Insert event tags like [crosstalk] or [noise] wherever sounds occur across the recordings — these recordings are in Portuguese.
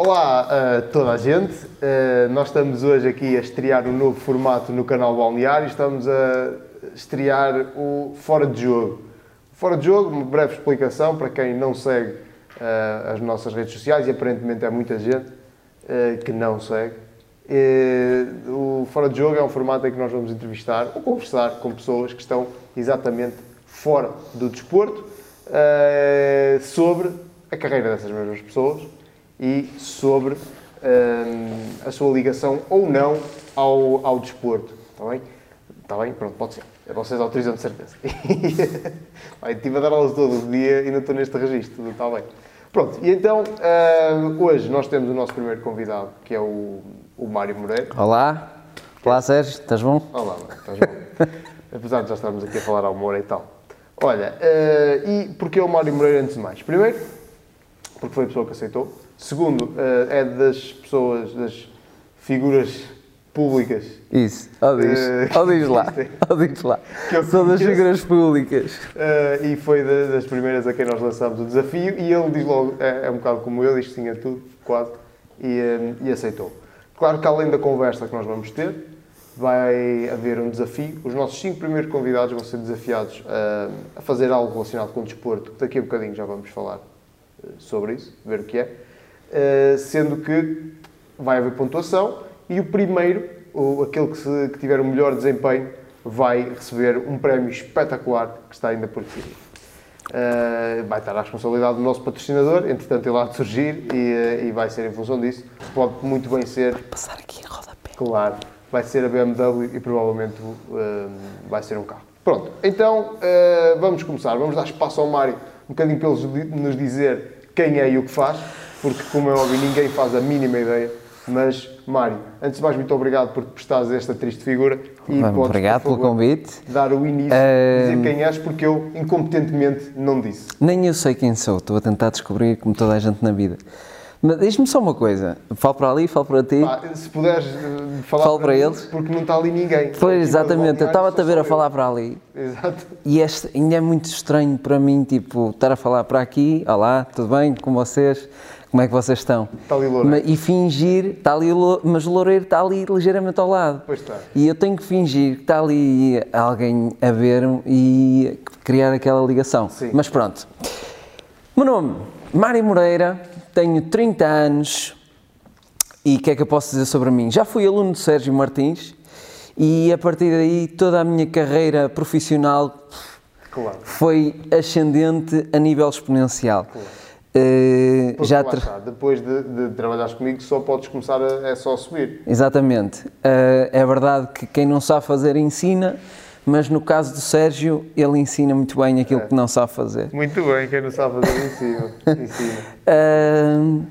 Olá a toda a gente, Uh, nós estamos hoje aqui a estrear um novo formato no canal Balneário, estamos a estrear o Fora de Jogo. Fora de Jogo, uma breve explicação para quem não segue uh, as nossas redes sociais e aparentemente há muita gente que não segue. O Fora de Jogo é um formato em que nós vamos entrevistar ou conversar com pessoas que estão exatamente fora do desporto sobre a carreira dessas mesmas pessoas e sobre uh, a sua ligação ou não ao, ao desporto. Está bem? Está bem? Pronto, pode ser. Vocês autorizam de certeza. [laughs] Vai, estive a dar aulas todo o dia e não estou neste registro. Está bem. Pronto, e então uh, hoje nós temos o nosso primeiro convidado, que é o, o Mário Moreira. Olá. Olá, Sérgio, estás bom? Olá, estás bom? [laughs] Apesar de já estarmos aqui a falar ao Moura e tal. Olha, uh, e porquê o Mário Moreira antes de mais? Primeiro, porque foi a pessoa que aceitou. Segundo, uh, é das pessoas, das figuras públicas. Isso, ó diz, uh, diz lá, ó diz lá. [laughs] São das figuras públicas. Uh, e foi de, das primeiras a quem nós lançámos o desafio e ele diz logo, é, é um bocado como eu, isto tinha tudo, quase, e, e aceitou. Claro que além da conversa que nós vamos ter, vai haver um desafio. Os nossos cinco primeiros convidados vão ser desafiados a, a fazer algo relacionado com o desporto. Daqui a bocadinho já vamos falar sobre isso, ver o que é. Sendo que vai haver pontuação e o primeiro, ou aquele que, se, que tiver o melhor desempenho, vai receber um prémio espetacular que está ainda por vir. Uh, vai estar à responsabilidade do nosso patrocinador, entretanto ele há de surgir e, e, vai ser em função disso. Pode muito bem ser. Vai passar aqui em rodapé. Claro vai ser a BMW e provavelmente uh, vai ser um carro. Pronto, então uh, vamos começar. Vamos dar espaço ao Mário um bocadinho para ele nos dizer quem é e o que faz, porque, como é óbvio, ninguém faz a mínima ideia. Mas, Mário, antes de mais, muito obrigado por te prestares esta triste figura. E podes, obrigado favor, pelo convite. Dar o início, uh... dizer quem és, porque eu incompetentemente não disse. Nem eu sei quem sou, estou a tentar descobrir como toda a gente na vida. Mas diz-me só uma coisa, falo para ali, falo para ti. Pá, se puderes eh, falar falo para, para eles. Porque não está ali ninguém. Pois, exatamente, eu estava-te a ver a falar para ali. Exato. E este, ainda é muito estranho para mim, tipo, estar a falar para aqui, olá, tudo bem com vocês? Como é que vocês estão? Está ali Loureiro. E fingir, está ali, mas o Loureiro está ali ligeiramente ao lado. Pois está. E eu tenho que fingir que está ali alguém a ver-me e criar aquela ligação. Sim. Mas pronto. Meu nome, Mário Moreira, tenho 30 anos e o que é que eu posso dizer sobre mim? Já fui aluno de Sérgio Martins e a partir daí toda a minha carreira profissional claro. foi ascendente a nível exponencial. Claro. Uh, já tra... depois de, de trabalhares comigo só podes começar a, é só subir. Exatamente. Uh, é verdade que quem não sabe fazer ensina, mas no caso do Sérgio, ele ensina muito bem aquilo é. que não sabe fazer. Muito bem, quem não sabe fazer ensina. [laughs] ensina. O uh,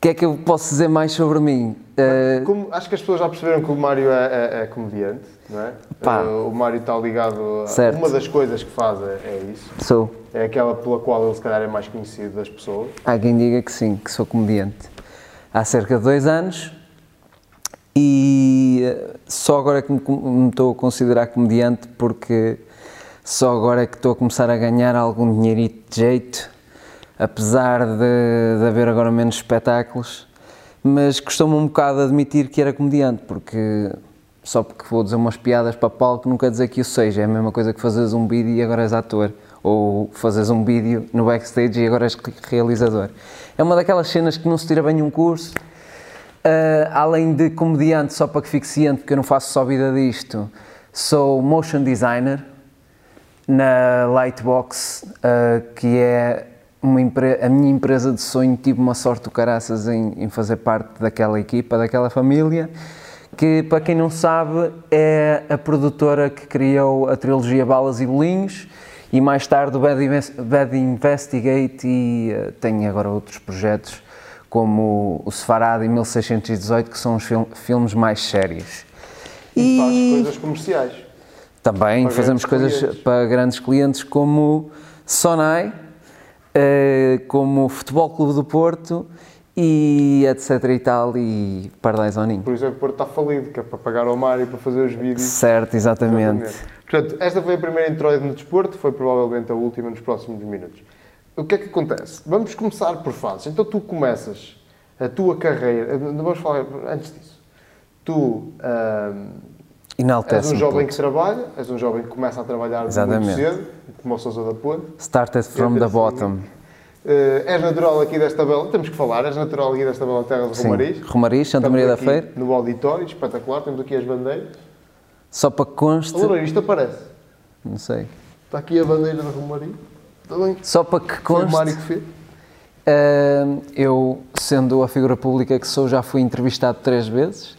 que é que eu posso dizer mais sobre mim? Uh, Como, acho que as pessoas já perceberam que o Mário é, é, é comediante, não é? Pá, uh, o Mário está ligado a certo. uma das coisas que faz é, é isso. Sou. É aquela pela qual ele se calhar é mais conhecido das pessoas. Há quem diga que sim, que sou comediante. Há cerca de dois anos e eh, só agora que me estou a considerar comediante porque só agora é que estou a começar a ganhar algum dinheirito de jeito, apesar de, de haver agora menos espetáculos, mas costumo um bocado admitir que era comediante, porque só porque vou dizer umas piadas para palco não quer dizer que o seja, é a mesma coisa que fazes um vídeo e agora és ator, ou fazes um vídeo no backstage e agora és realizador. É uma daquelas cenas que não se tira bem um curso, Uh, além de comediante, só para que fique ciente, porque eu não faço só vida disto, sou motion designer na Lightbox, uh, que é a minha empresa de sonho. Tive uma sorte do caraças em, em fazer parte daquela equipa, daquela família, que, para quem não sabe, é a produtora que criou a trilogia Balas e Bolinhos e mais tarde o Bad, Bad Investigate e uh, tem agora outros projetos como o Sefarad em 1618, que são os film, filmes mais sérios. E, e faz coisas comerciais. Também para fazemos coisas clientes. para grandes clientes como Sonai, eh, como o Futebol Clube do Porto e etc e tal, e Pardais Oninho. Por que o Porto está falido, que é para pagar ao Mário para fazer os vídeos. Certo, exatamente. exatamente. Portanto, esta foi a primeira introito no desporto, foi provavelmente a última nos próximos minutos. O que é que acontece? Vamos começar por fases. Então tu começas a tua carreira, não vamos falar antes disso. Tu ahm, és um jovem que trabalha, és um jovem que começa a trabalhar muito Exatamente. cedo, como o Sousa da Ponte. Started from the bottom. Eh, és natural aqui desta bela, temos que falar, és natural aqui desta bela terra de Sim. Romariz. Romariz, Santa Maria da Feira. No auditório, espetacular, temos aqui as bandeiras. Só para que conste, Olha, isto aparece. não sei. Está aqui a bandeira de Romariz. Está bem? Só para que Foi o conste, Mário que fez. ah, eu, sendo a figura pública que sou, já fui entrevistado três vezes.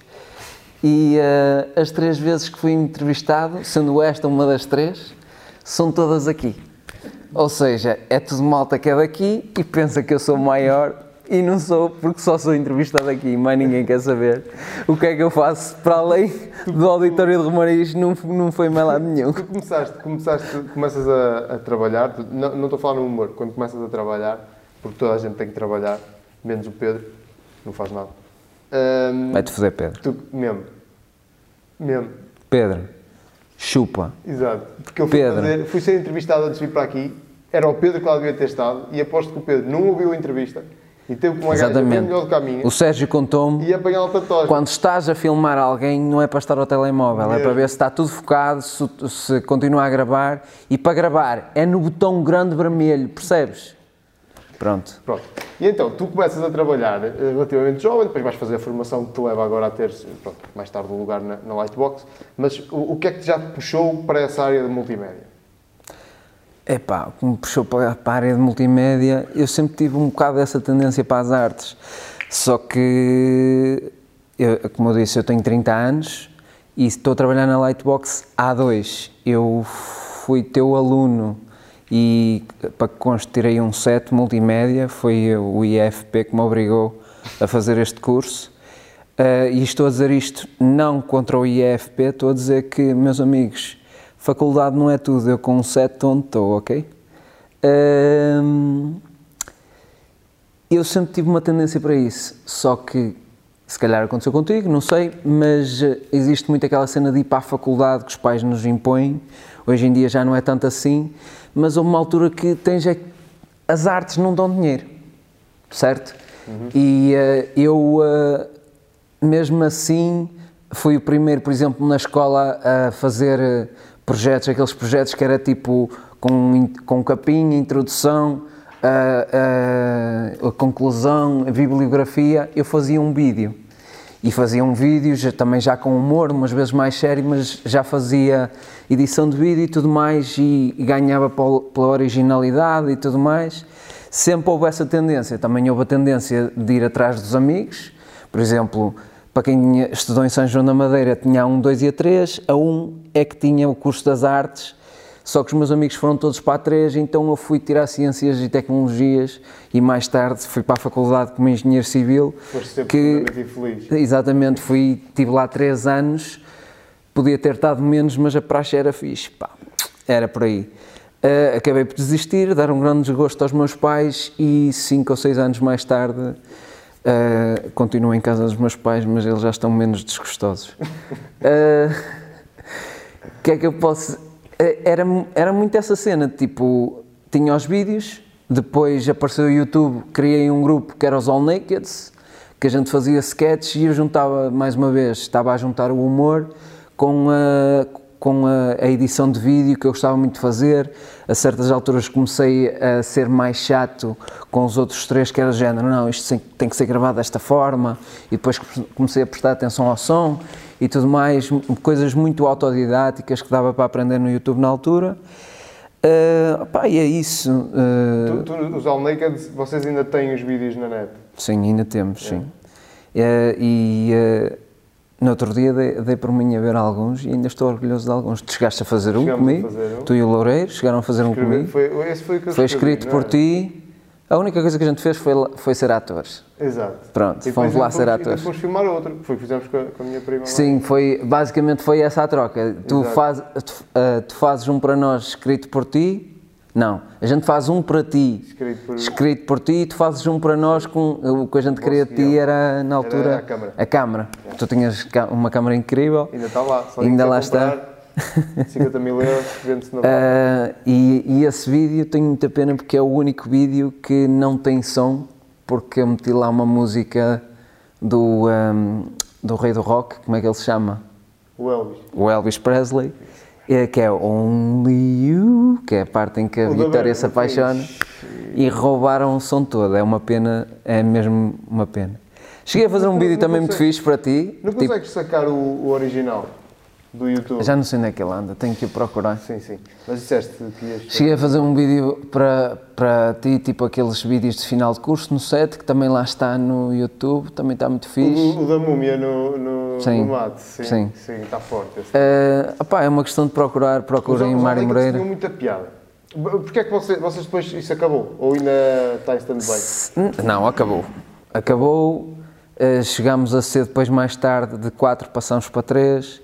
E ah, as três vezes que fui entrevistado, sendo esta uma das três, são todas aqui. Ou seja, é tudo malta que é daqui e pensa que eu sou maior e não sou porque só sou entrevistado aqui, mais ninguém quer saber o que é que eu faço para além do auditório de Romariz, não, não foi mais lado nenhum. Tu começaste, começaste começas a, a trabalhar, não, não estou a falar no humor, quando começas a trabalhar, porque toda a gente tem que trabalhar, menos o Pedro, não faz nada. Ahm, Vai-te fazer Pedro. tu, mesmo. Mesmo. Pedro, chupa. Exato. Porque eu fui, Pedro. fazer, fui ser entrevistado antes de vir para aqui, era o Pedro que lá devia ter estado, e aposto que o Pedro não ouviu a entrevista e teve uma Exatamente. melhor do minha O Sérgio contou-me e apanhar o tatuagem. Quando estás a filmar alguém, não é para estar ao telemóvel, é Mesmo. para ver se está tudo focado, se, se continua a gravar. E para gravar é no botão grande vermelho, percebes? Pronto. Pronto. E então, tu começas a trabalhar eh, relativamente jovem, depois vais fazer a formação que te leva agora a ter, pronto, mais tarde, um lugar na, na Lightbox. Mas o, o que é que já te puxou para essa área de multimédia? Epá, o que me puxou para, a área de multimédia, eu sempre tive um bocado dessa tendência para as artes. Só que, eu, como eu disse, eu tenho 30 anos e estou a trabalhar na Lightbox há dois. Eu fui teu aluno e, para que conste, tirei um 7 multimédia, foi o IFP que me obrigou a fazer este curso. Uh, e estou a dizer isto não contra o IFP, estou a dizer que, meus amigos, faculdade não é tudo, eu com um 7 onde estou, ok? Um, eu sempre tive uma tendência para isso, só que se calhar aconteceu contigo, não sei, mas eh, existe muito aquela cena de ir para a faculdade que os pais nos impõem, hoje em dia já não é tanto assim, mas houve uma altura que tens é que as artes não dão dinheiro, certo? E eh, eu, eh, mesmo assim, fui o primeiro, por exemplo, na escola a fazer eh, projetos, aqueles projetos que era tipo com, com capinha, introdução, a, a- a conclusão, a bibliografia, eu fazia um vídeo. E fazia um vídeo já- também já com humor, umas vezes mais sério, mas já fazia edição de vídeo e tudo mais e, e ganhava pela originalidade e tudo mais. Sempre houve essa tendência. Também houve a tendência de ir atrás dos amigos. Por exemplo, para quem estudou em São João da Madeira, tinha a 1, 2 e a 3. A 1 é que tinha o curso das artes, só que os meus amigos foram todos para a 3, então eu fui tirar Ciências e Tecnologias e mais tarde fui para a faculdade como Engenheiro Civil. Foste sempre que, infeliz. Exatamente, fui, tive lá 3 anos, podia ter estado menos, mas a praxe era fixe, pá, era por aí. Ah, acabei por desistir, dar um grande desgosto aos meus pais e 5 ou 6 anos mais tarde ah, continuo em casa dos meus pais, mas eles já estão menos desgostosos. O [laughs] que é que eu posso. eh, Era, era muito essa cena, tipo, tinha os vídeos, depois apareceu o YouTube, criei um grupo que era os All Nakeds, que a gente fazia sketches e eu juntava, mais uma vez, estava a juntar o humor com a, com a, a edição de vídeo que eu gostava muito de fazer. A certas alturas comecei a ser mais chato com os outros três, que era género, não, isto tem- que ser gravado desta forma, e depois comecei a prestar atenção ao som e tudo mais, coisas muito autodidáticas que dava para aprender no YouTube na altura. Ah, pá, e é isso. Ah, Tu, tu, os All Naked, vocês ainda têm os vídeos na net. Sim, ainda temos, sim. Eh, e eh, no outro dia dei, dei por mim a ver alguns e ainda estou orgulhoso de alguns. Tu chegaste a fazer um Chegamos comigo, fazer um. tu e o Loureiro chegaram a fazer um Escrevi- comigo. Foi, esse foi Foi escrito por é? ti. A única coisa que a gente fez foi, foi ser atores. Exato. Pronto, E fomos depois lá ser atores. ainda fomos filmar outro, foi o que fizemos com a, com a minha prima. lá. Sim, foi, basicamente foi essa a troca. Tu, faz, tu, eh, tu fazes um para nós escrito por ti. Não, a gente faz um para ti Escrito por- escrito por ti e tu fazes um para nós com o que a gente queria de ti era na altura a câmara. a câmara. Tu tinhas uma câmara incrível. Ainda está lá. Só Ainda lá está. [laughs] comprar, 50 mil euros, vende-se na [laughs] Ah, e, e esse vídeo tenho muita pena porque é o único vídeo que não tem som, porque eu meti lá uma música do, um, do rei do rock, como é que ele se chama? O Elvis. O Elvis Presley, é, que é Only You, que é a parte em que a Vitória se apaixona, e roubaram o som todo, é uma pena, é mesmo uma pena. Cheguei a fazer um Não- vídeo não também muito fixe para ti, Não tipo, consegues sacar o, o original do YouTube? já não sei onde é que ele anda, tenho que ir procurar. Sim, sim. Mas disseste que ias... Cheguei a fazer um vídeo para, para ti, tipo aqueles vídeos de final de curso no set, que também lá está no YouTube, também está muito fixe. O, o da múmia no, no, Sim. no mate, sim. Sim. Sim, está forte. esse. Eh, opá, é uma questão de procurar, procurem Mário Moreira. tinham muita piada. Porquê é que você- vocês depois isso acabou? Ou ainda está em stand-by? Não, acabou. Acabou, eh, chegámos a ser depois mais tarde, de 4 passamos para 3,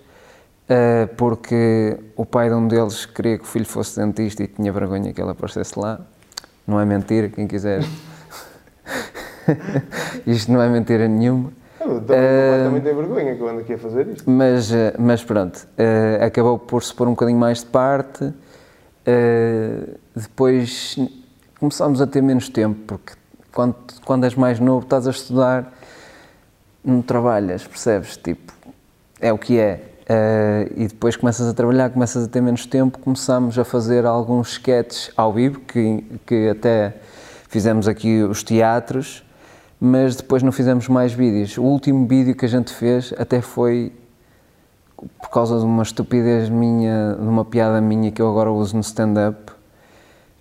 porque o pai de um deles queria que o filho fosse dentista e tinha vergonha que ele aparecesse lá. Não é mentira, quem quiser. [laughs] Isto não é mentira nenhuma. Também tem vergonha que eu ando aqui a fazer isto. Mas, eh, mas pronto, eh, acabou por se pôr um bocadinho mais de parte. eh, depois começámos a ter menos tempo, porque quando, quando és mais novo, estás a estudar, não trabalhas, percebes? Tipo, é o que é. Eh, e depois começas a trabalhar, começas a ter menos tempo, começámos a fazer alguns sketches ao vivo, que, que até fizemos aqui os teatros, mas depois não fizemos mais vídeos. O último vídeo que a gente fez até foi por causa de uma estupidez minha, de uma piada minha que eu agora uso no stand-up,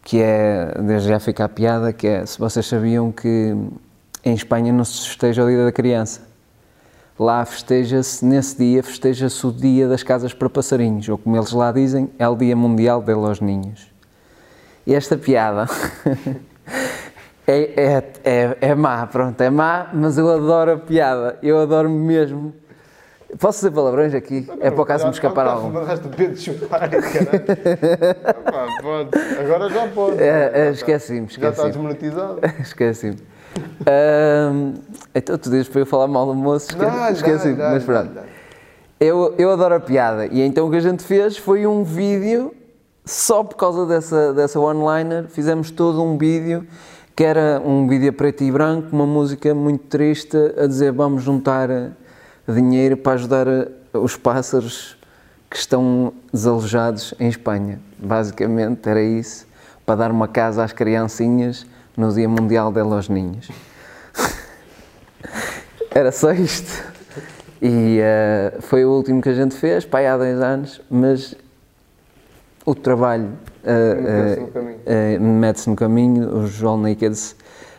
que é, desde já fica a piada, que é, se vocês sabiam que em Espanha não se festeja o Dia da Criança. Lá festeja-se, nesse dia, festeja-se o Dia das Casas para Passarinhos, ou como eles lá dizem, é o Dia Mundial de los Niños. E esta piada [laughs] é, é, é, é má, pronto, é má, mas eu adoro a piada, eu adoro mesmo. Posso dizer palavrões aqui? É para o caso me escapar algum. Mandaste o Pedro chupar, caralho. [laughs] Agora já pode. É, é, esqueci-me, está- Já está desmonetizado. [laughs] Esqueci-me. Então tu dizes para eu falar mal do moço, esqueci- Dá, esqueci-me, dá, mas pronto. dá. Eu, eu adoro a piada e então o que a gente fez foi um vídeo, só por causa dessa, dessa one-liner, fizemos todo um vídeo que era um vídeo preto e branco, uma música muito triste a dizer vamos juntar dinheiro para ajudar eh, os pássaros que estão desalojados em Espanha. Basicamente era isso, para dar uma casa às criancinhas no Dia Mundial de los Niños. [laughs] Era só isto. E eh, foi o último que a gente fez, pai, há 10 anos, mas o trabalho eh, Mete-se no eh, caminho. mete-se no caminho, os All Nakeds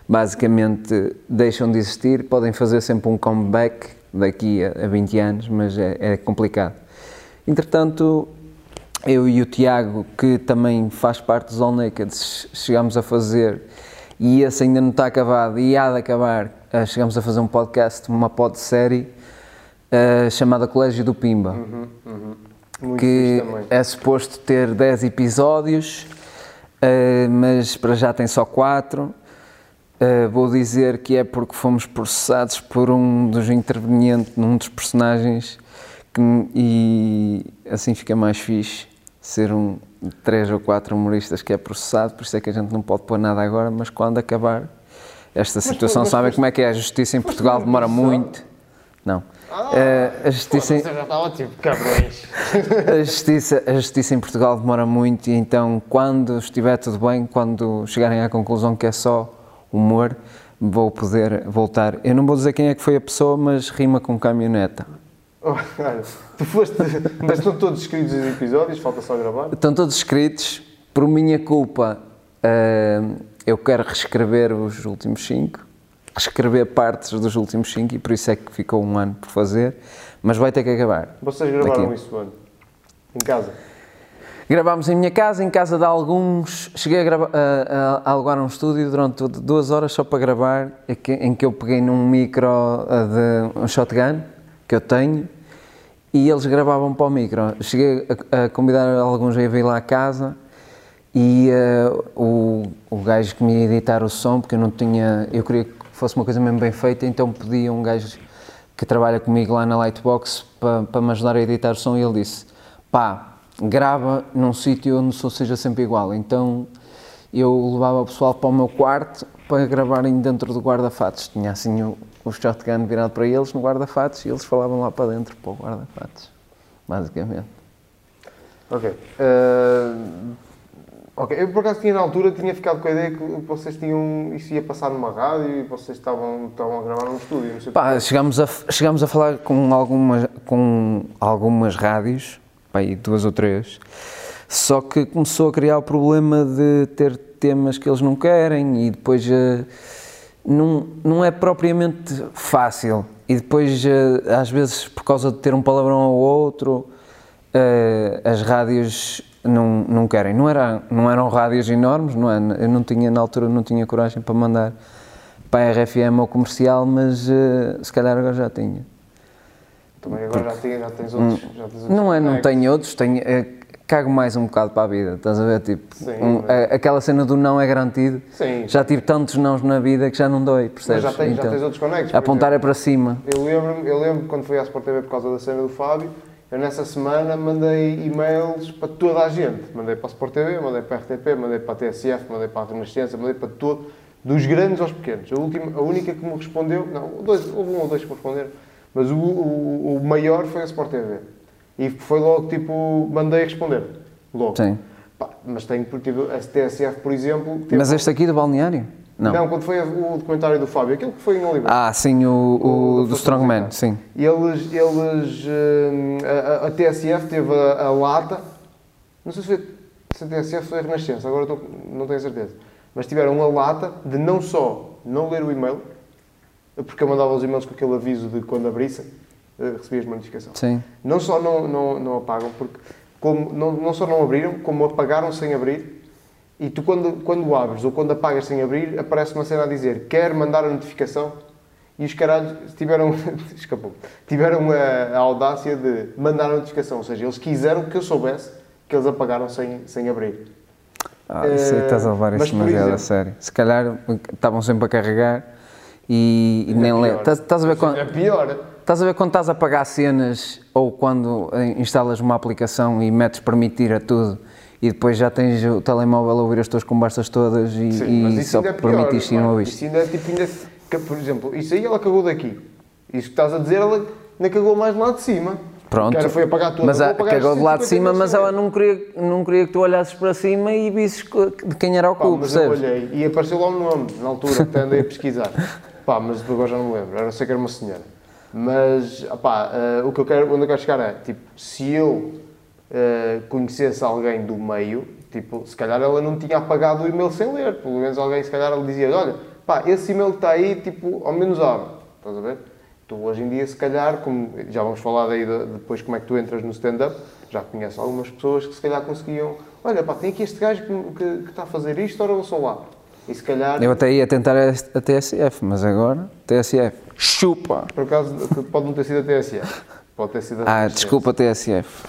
basicamente deixam de existir, podem fazer sempre um comeback daqui a, a 20 anos, mas é, é complicado. Entretanto, eu e o Tiago, que também faz parte dos All Nakeds, chegámos a fazer, e esse ainda não está acabado, e há de acabar, eh, chegámos a fazer um podcast, uma pod-série, eh, chamada Colégio do Pimba Muito que fixe também. é suposto ter 10 episódios, eh, mas para já tem só 4. vou dizer que é porque fomos processados por um dos intervenientes, num dos personagens, que, e assim fica mais fixe ser um três ou quatro humoristas que é processado, por isso é que a gente não pode pôr nada agora, mas quando acabar esta situação, mas sabem foste- como é que é? A justiça em Portugal demora muito. Não. Eh, a justiça em- estava tipo, cabrões. [laughs] a justiça, a justiça em Portugal demora muito e então quando estiver tudo bem, quando chegarem à conclusão que é só humor, vou poder voltar. Eu não vou dizer quem é que foi a pessoa, mas rima com caminhoneta. Oh, tu foste. Mas estão todos escritos os episódios, falta só gravar. Estão todos escritos, por minha culpa, eh, eu quero reescrever os últimos cinco, reescrever partes dos últimos cinco e por isso é que ficou um ano por fazer, mas vai ter que acabar. Vocês gravaram Daqui. isso onde? Em casa? Gravámos em minha casa, em casa de alguns. Cheguei a, grava- a- a alugar um estúdio durante duas horas só para gravar, em que, eu peguei num micro ah, de um shotgun que eu tenho e eles gravavam para o micro. Cheguei a, a convidar alguns a vir lá à casa e ah, o, o gajo que me ia editar o som, porque eu não tinha. Eu queria que fosse uma coisa mesmo bem feita, então pedi a um gajo que trabalha comigo lá na Lightbox para, para me ajudar a editar o som e ele disse: pá, grava num sítio onde o som seja sempre igual. Então eu levava o pessoal para o meu quarto para gravarem dentro do guarda-fatos. Tinha assim o, o shotgun virado para eles no guarda-fatos e eles falavam lá para dentro para o guarda-fatos, basicamente. Ok. Uh, ok, eu por acaso tinha na altura, tinha ficado com a ideia que vocês tinham, isso ia passar numa rádio e vocês estavam, estavam a gravar num estúdio, não sei Pá, chegámos a, chegámos a falar com algumas, com algumas rádios, pá, aí duas ou três, só que começou a criar o problema de ter temas que eles não querem e depois uh, não, não é propriamente fácil. E depois, uh, às vezes, por causa de ter um palavrão ou outro, uh, as rádios não, não querem. Não, era, não eram rádios enormes, não é? eu não tinha, na altura, não tinha coragem para mandar para a RFM ou comercial, mas se calhar agora já tinha. Também agora Porque, já, tinha, já, tens outros, já tens outros. Não é, não tenho outros, tenho, cago mais um bocado para a vida, estás a ver? Tipo, Sim, um, mas... aquela cena do não é garantido. Sim. Já tive tantos nãos na vida que já não dói, percebes? Mas já, tens, então, já tens outros conectos. Apontar exemplo, é para cima. Eu lembro, eu lembro quando fui à Sport TV por causa da cena do Fábio, eu nessa semana mandei e-mails para toda a gente. Mandei para a Sport TV, mandei para a RTP, mandei para a TSF, mandei para a Renascença, mandei para todo, dos grandes aos pequenos. A, última, a única que me respondeu, não, dois, houve um ou dois que me responderam, mas o, o, o maior foi a Sport TV. E foi logo tipo, mandei responder logo. Sim. Pá, mas tenho, tipo, a TSF, por exemplo... Mas este aqui do balneário? Não. Não, quando foi o documentário do Fábio, aquele que foi em Oliver. Ah, sim, o, o, o do Strongman, sim. E eles, eles eh, a, a, TSF teve a, a, lata, não sei se, foi, se a TSF foi a Renascença, agora estou, não tenho certeza, mas tiveram a lata de não só não ler o e-mail, porque eu mandava os e-mails com aquele aviso de quando abrissem, recebias uma notificação. Sim. Não só não, não, não apagam, porque como, não, não só não abriram, como apagaram sem abrir. E tu, quando, quando abres ou quando apagas sem abrir, aparece uma cena a dizer quer mandar a notificação. E os caralhos tiveram, [laughs] escapou, tiveram a, a, audácia de mandar a notificação. Ou seja, eles quiseram que eu soubesse que eles apagaram sem, sem abrir. Ah, isso aí estás a levar isso demasiado a sério. Se calhar estavam sempre a carregar e, e é nem lembro. Estás a ver quando. É pior. Estás a ver quando estás a pagar cenas ou quando instalas uma aplicação e metes permitir a tudo e depois já tens o telemóvel a ouvir as tuas conversas todas e, Sim, e só é permitiste e não ouviste. Isso ainda é tipo, ainda, por exemplo, isso aí ela cagou daqui. Isso que estás a dizer, ela ainda cagou mais lá de cima. Pronto. Cara foi apagar tudo. Mas a, cagou de lá de cima, mas ela não queria, não queria que tu olhasses para cima e visses de quem era o cu, mas percebes? eu olhei e apareceu lá um nome, na altura, que andei a [laughs] pesquisar. Pá, mas agora já não me lembro, era sei que era uma senhora. Mas, opá, uh, o que eu quero, onde eu quero chegar é, tipo, se eu uh, conhecesse alguém do meio, tipo, se calhar ela não tinha apagado o e-mail sem ler, pelo menos alguém, se calhar, ela dizia, olha, pá, esse e-mail está aí, tipo, ao menos abre, estás a ver? Tu, hoje em dia, se calhar, como já vamos falar daí de, depois como é que tu entras no stand-up, já conheço algumas pessoas que se calhar conseguiam, olha, pá, tem aqui este gajo que, que, que está a fazer isto, ora eu sou lá. E se calhar... Eu até ia tentar a, TSF, mas agora, TSF, chupa! Por acaso, pode não ter sido a TSF. Pode ter sido a Ah, desculpa, TSF.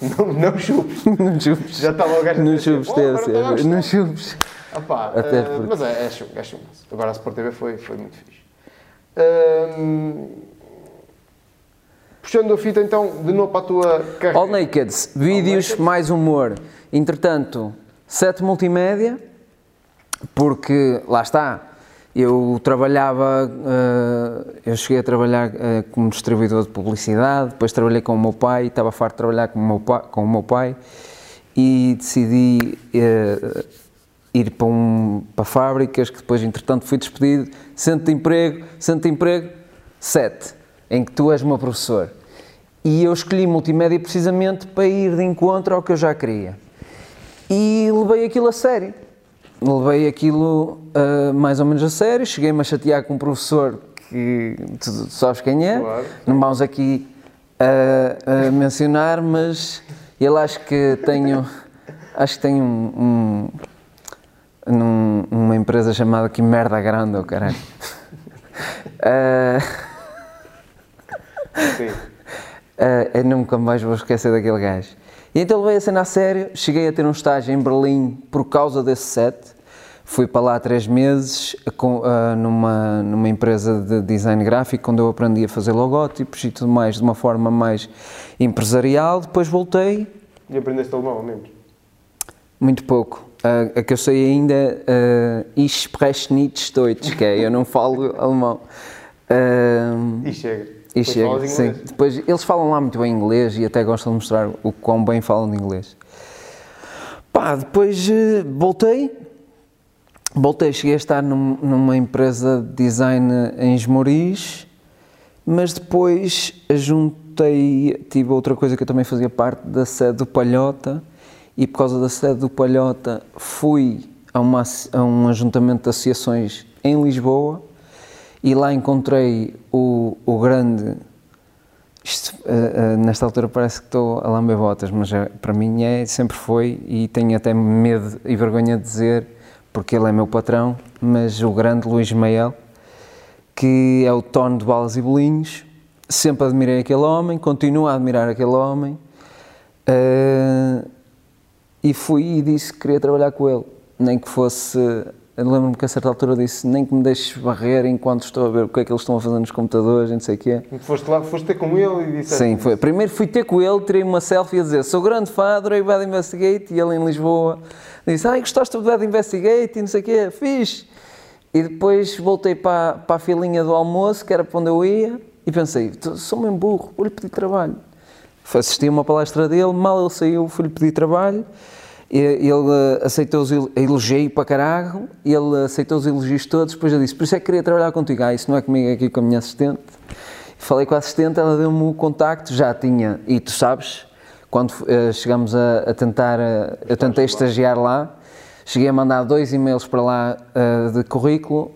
Não, não chupes. [laughs] não chupes. Já estava o gajo Não chupes, TSF. Não chupes. Até uh, Mas é, é chumbo, é chumbo. Agora a Sport TV foi, foi muito fixe. Uh, puxando a fita então, de novo para a tua carreira. All Nakeds, vídeos, All mais humor. Entretanto, set multimédia porque lá está, eu trabalhava, eh, eu cheguei a trabalhar eh, como distribuidor de publicidade, depois trabalhei com o meu pai, estava farto de trabalhar com o meu pai, com o meu pai e decidi eh, ir para, um, para fábricas, que depois entretanto fui despedido, centro de emprego, centro de emprego, sete, em que tu és meu professor. E eu escolhi multimédia precisamente para ir de encontro ao que eu já queria. E levei aquilo a sério levei aquilo uh, mais ou menos a sério, cheguei-me a chatear com um professor que tu sabes quem é, claro. não vamos aqui a, a, mencionar, mas ele acho que tenho, [laughs] acho que tem um, um num, uma empresa chamada que merda grande, oh caralho. uh, Sim. Uh, eu nunca mais vou esquecer daquele gajo. E então levei a cena a sério, cheguei a ter um estágio em Berlim por causa desse set. Fui para lá três meses com, uh, numa, numa empresa de design gráfico, onde eu aprendi a fazer logótipos e tudo mais de uma forma mais empresarial. Depois voltei. E aprendeste alemão mesmo? Muito pouco. A, a que eu sei ainda é uh, Ich spreche nicht Deutsch, que é eu não falo [laughs] alemão. Uh, e chega. E chega, sim. Depois, eles falam lá muito bem inglês e até gostam de mostrar o quão bem falam de inglês. Pá, depois uh, voltei, voltei, cheguei a estar num, numa empresa de design em Esmoriz, mas depois juntei, tive outra coisa que eu também fazia parte da sede do Palhota, e por causa da sede do Palhota fui a, uma, a um ajuntamento de associações em Lisboa e lá encontrei o, o grande. Isto, uh, uh, nesta altura parece que estou a lamber botas, mas uh, para mim é, sempre foi e tenho até medo e vergonha de dizer, porque ele é meu patrão, mas o grande Luís Mael, que é o tono de balas e bolinhos, sempre admirei aquele homem, continuo a admirar aquele homem e fui e disse que queria trabalhar com ele, nem que fosse. Lembro-me que a certa altura disse nem que me deixes barrer enquanto estou a ver o que é que eles estão a fazer nos computadores, não sei o quê. Foste lá, foste ter com ele e disse. Sim, foi. Primeiro fui ter com ele, tirei uma selfie a dizer sou grande fã, adorei Bad Investigate e ele em Lisboa disse ai gostaste do Bad Investigate e não sei o quê, fiz. E depois voltei para, para a filinha do almoço, que era para onde eu ia, e pensei, sou mesmo burro, vou-lhe pedir trabalho. Assisti a uma palestra dele, mal ele saiu, fui-lhe pedir trabalho, ele eh, aceitou os elogios para caralho, ele aceitou os elogios todos, depois eu disse, por isso é que queria trabalhar contigo, ah, isso não é comigo, é aqui com a minha assistente. Falei com a assistente, ela deu-me o contacto, já tinha, e tu sabes, quando uh, chegamos a, a tentar, uh, eu tentei estagiar lá, cheguei a mandar dois e-mails para lá uh, de currículo,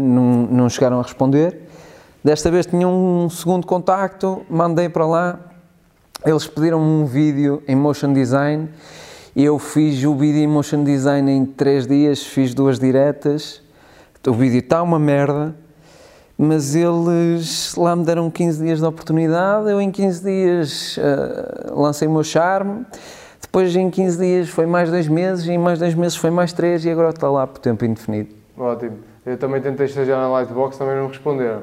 não, não chegaram a responder. Desta vez tinha um segundo contacto, mandei para lá, eles pediram-me um vídeo em motion design eu fiz o vídeo em motion design em 3 dias, fiz duas diretas. O vídeo está uma merda, mas eles lá me deram 15 dias de oportunidade. Eu em 15 dias uh, lancei o meu charme. Depois em 15 dias foi mais dois meses, e em mais dois meses foi mais três e agora está lá por tempo indefinido. Ótimo. Eu também tentei estagiar na Lightbox, também não responderam.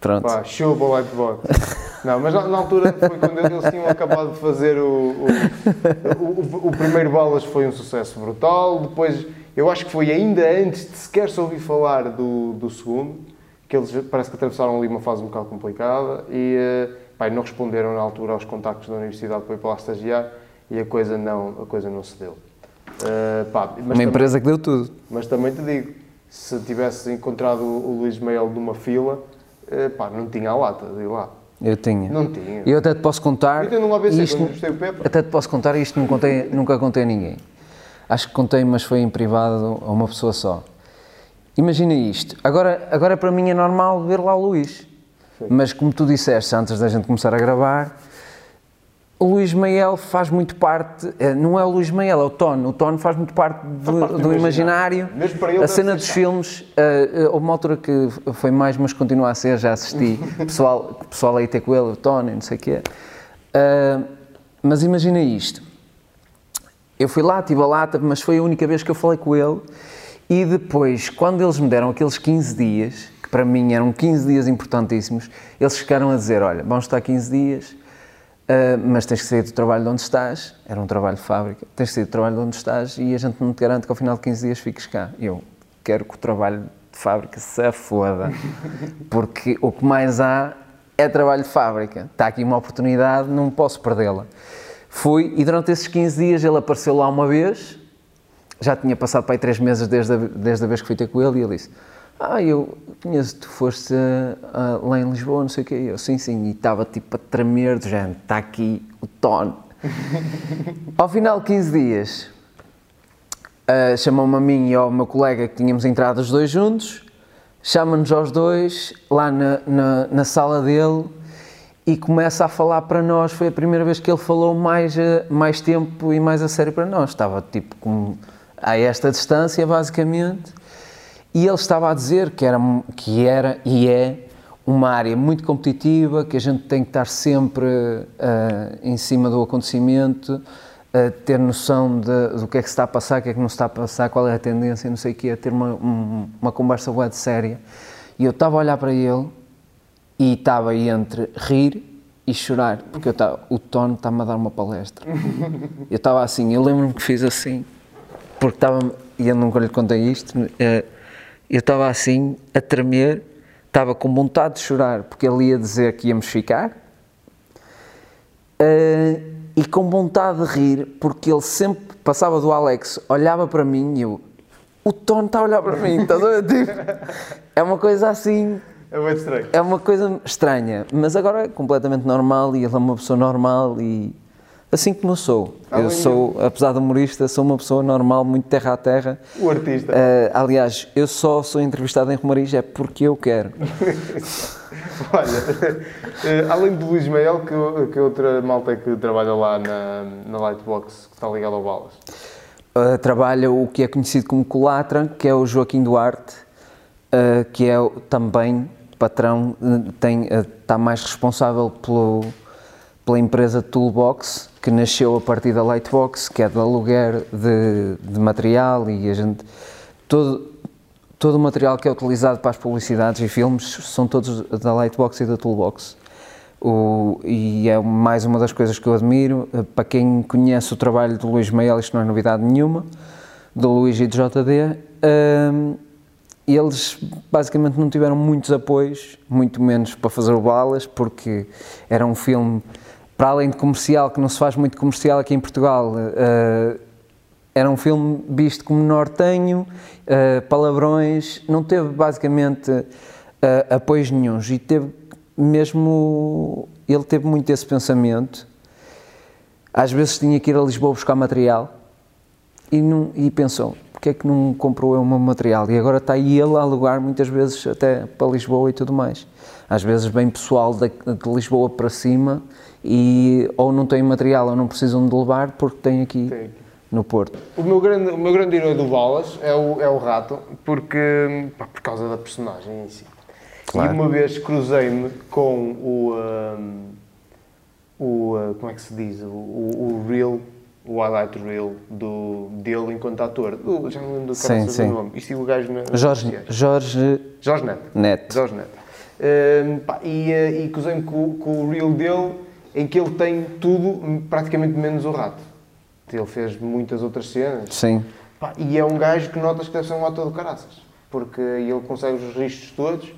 Pronto. Pá, show para o Lightbox. Não, mas na, na, altura foi quando eles tinham acabado de fazer o, o, o, o, primeiro Balas foi um sucesso brutal, depois eu acho que foi ainda antes de sequer se ouvir falar do, do segundo, que eles parece que atravessaram ali uma fase um bocado complicada e eh, pá, não responderam na altura aos contactos da universidade para ir para lá estagiar e a coisa não, a coisa não se deu. Uh, pá, uma também, empresa que deu tudo. Mas também te digo, se tivesse encontrado o Luís Mael numa fila, uh, pá, não tinha a lata de ir lá. Eu tinha. Não tinha. Eu até te posso contar. Eu tenho um ABC isto, quando o Pepe. Até te posso contar, isto não contei, nunca contei a ninguém. Acho que contei, mas foi em privado a uma pessoa só. Imagina isto. Agora, agora para mim é normal ver lá o Luís. Sim. Mas como tu disseste antes da gente começar a gravar, o Luís Mael faz muito parte, eh, não é o Luís Mael, é o Tono. O Tono faz muito parte do, parte do, do imaginário. Ele a cena dos filmes, uh, houve uma altura que foi mais, mas continua a ser, já assisti. [laughs] pessoal, pessoal aí ter com ele, o Tono, não sei o quê. Uh, mas imagina isto. Eu fui lá, tive a lata, mas foi a única vez que eu falei com ele. E depois, quando eles me deram aqueles 15 dias, que para mim eram 15 dias importantíssimos, eles ficaram a dizer: Olha, vamos estar 15 dias Uh, mas tens que sair do trabalho de onde estás, era um trabalho de fábrica, tens que sair do trabalho de onde estás e a gente não te garante que ao final de 15 dias fiques cá. Eu quero que o trabalho de fábrica se foda, [laughs] porque o que mais há é trabalho de fábrica. Está aqui uma oportunidade, não posso perdê-la. Fui e durante esses 15 dias ele apareceu lá uma vez, já tinha passado para aí 3 meses desde a, desde a vez que fui ter com ele e ele disse ah, eu conheço, tu foste uh, lá em Lisboa, não sei o quê. Eu, sim, sim, e estava tipo a tremer, do género, está aqui o tono. [laughs] ao final de 15 dias, uh, chamou-me a mim e ao meu colega que tínhamos entrado os dois juntos, chama-nos aos dois lá na, na, na, sala dele e começa a falar para nós. Foi a primeira vez que ele falou mais, mais tempo e mais a sério para nós. Estava tipo com, a esta distância, basicamente e ele estava a dizer que era, que era e é uma área muito competitiva, que a gente tem que estar sempre uh, em cima do acontecimento, uh, ter noção de, do que é que se está a passar, o que é que não se está a passar, qual é a tendência, não sei o quê, ter uma, um, uma conversa boa de séria. E eu estava a olhar para ele e estava entre rir e chorar, porque estava, o Tono está-me a dar uma palestra. Eu estava assim, eu lembro-me que fiz assim, porque estava, e eu nunca lhe contei isto, eh, eu estava assim, a tremer, estava com vontade de chorar, porque ele ia dizer que íamos ficar, eh, e com vontade de rir, porque ele sempre passava do Alex, olhava para mim e eu, o Tony está a olhar para mim, estás a ver? [laughs] Tipo, é uma coisa assim, É muito estranho. é uma coisa estranha, mas agora é completamente normal e ele é uma pessoa normal e assim como eu sou. Além Eu sou, apesar de humorista, sou uma pessoa normal, muito terra a terra. O artista. Eh, aliás, eu só sou entrevistado em Romariz é porque eu quero. [laughs] Olha, eh, além do Luís Mael, que, que outra malta que trabalha lá na, na Lightbox, que está ligada ao Balas? Uh, trabalha o que é conhecido como Colatra, que é o Joaquim Duarte, uh, que é também patrão, uh, tem, uh, está mais responsável pelo, pela empresa Toolbox, que nasceu a partir da Lightbox, que é de aluguer de, de material e a gente. Todo, todo o material que é utilizado para as publicidades e filmes são todos da Lightbox e da Toolbox. O, e é mais uma das coisas que eu admiro. Eh, Para quem conhece o trabalho do Luís Mael, isto não é novidade nenhuma, do Luís e do JD, hum, eles basicamente não tiveram muitos apoios, muito menos para fazer o Balas, porque era um filme, para além de comercial, que não se faz muito comercial aqui em Portugal, eh, era um filme visto como nortenho, eh, palavrões, não teve basicamente eh, apoios nenhuns e teve mesmo, ele teve muito esse pensamento. Às vezes tinha que ir a Lisboa buscar material e, não, e pensou, porque é que não comprou eu o meu material? E agora está aí ele a alugar muitas vezes até para Lisboa e tudo mais. Às vezes vem pessoal de, de Lisboa para cima e ou não tem material ou não precisam de levar porque tem aqui aqui. no Porto. O meu grande, o meu grande herói do Balas é o, é o rato, porque, pá, por causa da personagem em si. Claro. E uma vez cruzei-me com o. ahm, o ah, como é que se diz? O, o, o reel, o highlight reel do, dele enquanto ator. Do, já não lembro do Sim, cara sim. do nome. Isto e o gajo na. Jorge. Jorge Jorge Neto. Neto. Jorge Neto. Pá, e eh, e cruzei-me com, com o reel dele, em que ele tem tudo, praticamente menos o rato. Ele fez muitas outras cenas. Sim. Pá, e é um gajo que notas que deve ser um ator de caraças. Porque ele consegue os registros todos,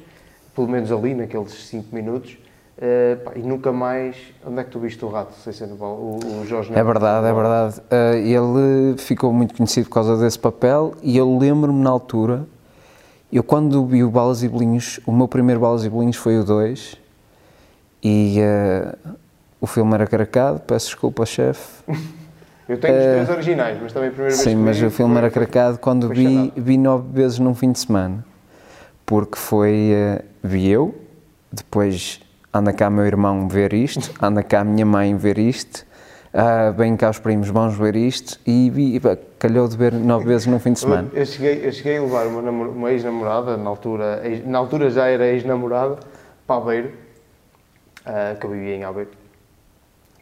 pelo menos ali, naqueles 5 minutos. eh, pá, e nunca mais. Onde é que tu viste o rato? Sem ser no o, o Jorge É Neto? verdade, é verdade. Uh, ele ficou muito conhecido por causa desse papel e eu lembro-me na altura, eu quando vi o Balas e Bolinhos, o meu primeiro Balas e Bolinhos foi o 2 e uh, o filme era caracado, peço desculpa, chefe. Eu tenho os três originais, mas também a primeira vez Sim, mas vi o filme era caracado quando vi, vi nove vezes num fim de semana. Porque foi, uh, vi eu, depois anda cá meu irmão ver isto, anda cá a minha mãe ver isto, ah, vem cá os primos vamos ver isto e vi, calhou de ver nove vezes num fim de semana. Eu cheguei, eu cheguei a levar uma, uma ex-namorada, na altura, ex- na altura já era ex-namorada, para Aveiro, ah, que eu vivia em Aveiro.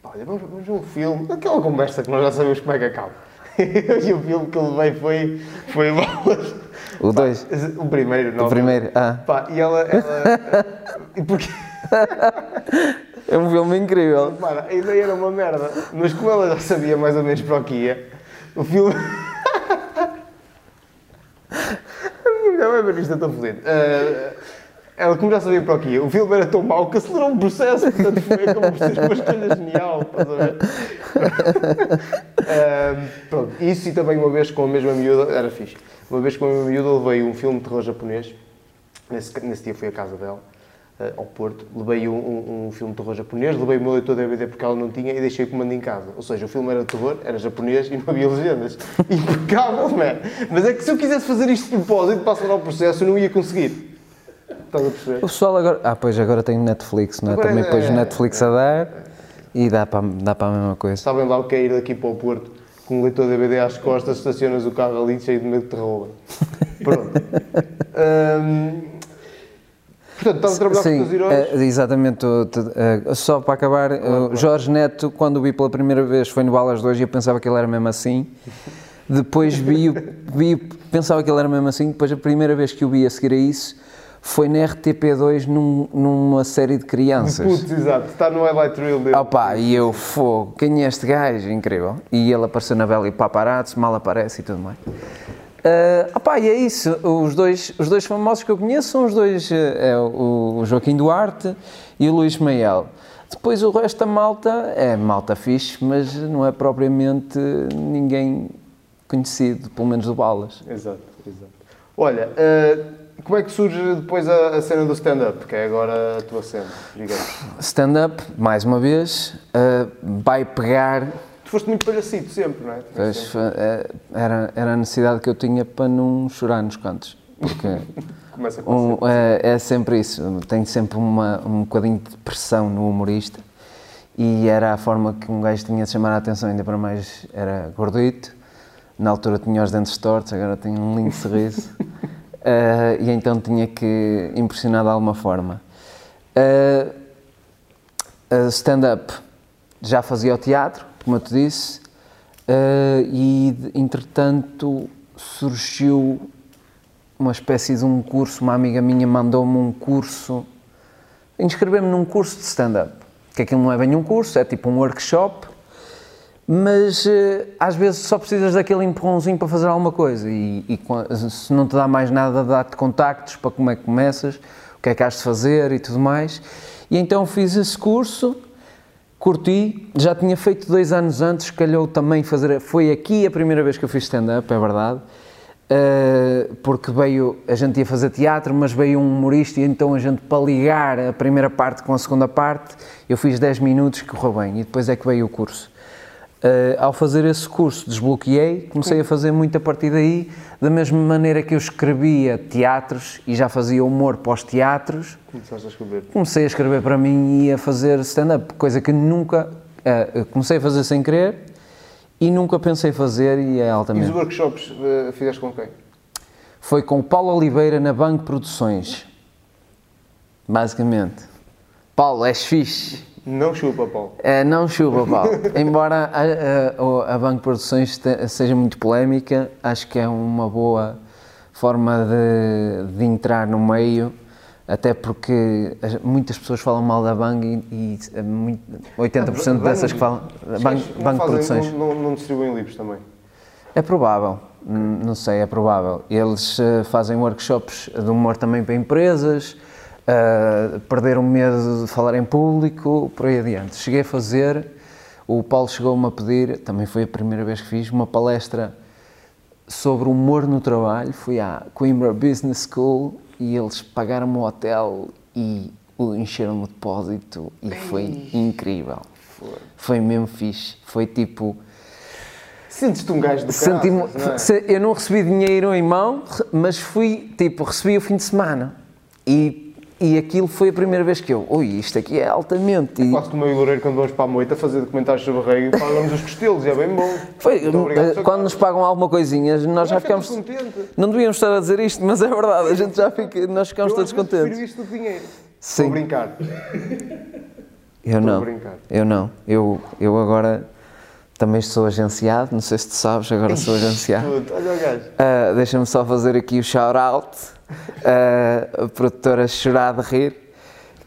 Olha, vamos, vamos ver um filme, aquela conversa que nós já sabemos como é que acaba. [laughs] e o filme que eu levei foi, foi Balas. O dois, O primeiro, não. o primeiro, ah, Pá, e ela. ela [laughs] e porque. é um filme incrível. Mano, a ideia era uma merda, mas como ela já sabia mais ou menos para o que ia, o filme. [laughs] Já vai ver isto, estou feliz. Eh, ela, como já sabia para o que ia, o filme era tão mau que acelerou um processo, portanto foi como ser uma escolha genial, estás a ver? [laughs] Eh, pronto, isso e também uma vez com a mesma miúda, era fixe. Uma vez com a mesma miúda levei um filme de terror japonês, nesse, nesse dia fui à casa dela, eh, ao Porto, levei um, um, um filme de terror japonês, levei o meu leitor DVD porque ela não tinha e deixei o comando em casa. Ou seja, o filme era de terror, era japonês e não havia legendas. [laughs] Impecável, man! Mas é que se eu quisesse fazer isto de propósito para acelerar o processo, eu não ia conseguir. Estás a perceber? O pessoal agora, ah pois agora tem Netflix, não é? Agora Também é- pôs o é- Netflix a dar e dá para, dá para a mesma coisa. Sabem lá o que é ir daqui para o Porto com um leitor DVD às costas, estacionas o carro ali cheio de medo de te. [laughs] Pronto. Hum, portanto, estás a trabalhar com os teus heróis. é, exatamente. é, só para acabar, o Jorge Neto, quando o vi pela primeira vez, foi no Balas 2 e eu pensava que ele era mesmo assim. Depois vi, vi, pensava que ele era mesmo assim. Depois, a primeira vez que o vi a seguir a isso, foi na RTP2 num, numa série de crianças. Putz, exato, está no highlight reel dele. Opa, e eu, fogo, quem é este gajo? Incrível. E ele apareceu na Bela e Paparazzi, mal aparece e tudo mais. Uh, opa, e é isso, os dois, os dois famosos que eu conheço são os dois, é o Joaquim Duarte e o Luís Maiel. Depois o resto da malta é malta fixe, mas não é propriamente ninguém conhecido, pelo menos do Balas. Exato, exato. Olha, uh, como é que surge depois a, a cena do stand-up, que é agora a tua cena, digamos? Stand-up, mais uma vez, uh, vai pegar... Tu foste muito palhacito sempre, não é? Pois, eh, era, era a necessidade que eu tinha para não chorar nos cantos, porque... [laughs] Um, é, é, sempre isso, tenho sempre uma, um bocadinho de pressão no humorista e era a forma que um gajo tinha de chamar a atenção, ainda para mais era gordito, na altura tinha os dentes tortos, agora tenho um lindo sorriso. uh, [laughs] e então tinha que impressionar de alguma forma. Uh, uh, Stand-up já fazia o teatro, como eu te disse, e entretanto surgiu uma espécie de um curso, uma amiga minha mandou-me um curso, inscrever-me num curso de stand-up, que aquilo não é bem um curso, é tipo um workshop, mas eh, às vezes só precisas daquele empurrãozinho para fazer alguma coisa. E, e se não te dá mais nada, dá-te contactos para como é que começas, o que é que has de fazer e tudo mais. E então fiz esse curso, curti, já tinha feito dois anos antes, calhou também fazer, foi aqui a primeira vez que eu fiz stand-up, é verdade, uh, porque veio, a gente ia fazer teatro, mas veio um humorista e então a gente, para ligar a primeira parte com a segunda parte, eu fiz 10 minutos que correu bem e depois é que veio o curso. Uh, ao fazer esse curso, desbloqueei, comecei a fazer muito a partir daí, da mesma maneira que eu escrevia teatros e já fazia humor pós-teatros. Começaste a escrever? Comecei a escrever para mim e a fazer stand-up, coisa que nunca. Uh, comecei a fazer sem querer e nunca pensei fazer e é altamente. E os workshops uh, fizeste com quem? Foi com o Paulo Oliveira na Banco Produções. Basicamente. Paulo, és fixe. Não chupa, Paulo. É, não chupa, Paulo. [laughs] Embora a, a, a Banco Produções seja muito polémica, acho que é uma boa forma de, de entrar no meio, até porque muitas pessoas falam mal da Bang e, e 80% ah, dessas que falam. Bang, Banco Produções. Não, não, não distribuem livros também? É provável, não sei, é provável. Eles eh, fazem workshops de humor também para empresas uh, perder o medo de falar em público, por aí adiante. Cheguei a fazer, o Paulo chegou-me a pedir, também foi a primeira vez que fiz, uma palestra sobre humor no trabalho. Fui à Coimbra Business School e eles pagaram-me o hotel e encheram-me o depósito e foi incrível. Foi mesmo fixe. Foi tipo. Sentes-te um gajo do Senti não é? Eu não recebi dinheiro em mão, mas fui, tipo, recebi o fim de semana. E e aquilo foi a primeira vez que eu, ui, isto aqui é altamente. É quase como eu e o Loureiro quando vamos para a moita fazer documentários sobre a rei e pagamos os costelos, é bem bom. Foi, obrigado, quando nos pagam alguma coisinha, nós já ficamos. Contente. Não devíamos estar a dizer isto, mas é verdade, a gente já fica, nós ficamos eu, todos contentes. Eu isto do dinheiro. Sim. Estou a brincar. Eu não. Eu não. Eu, eu agora também sou agenciado, não sei se tu sabes, agora sou agenciado. Olha o gajo. Uh, Deixa-me só fazer aqui o shout-out a produtora chorar de rir.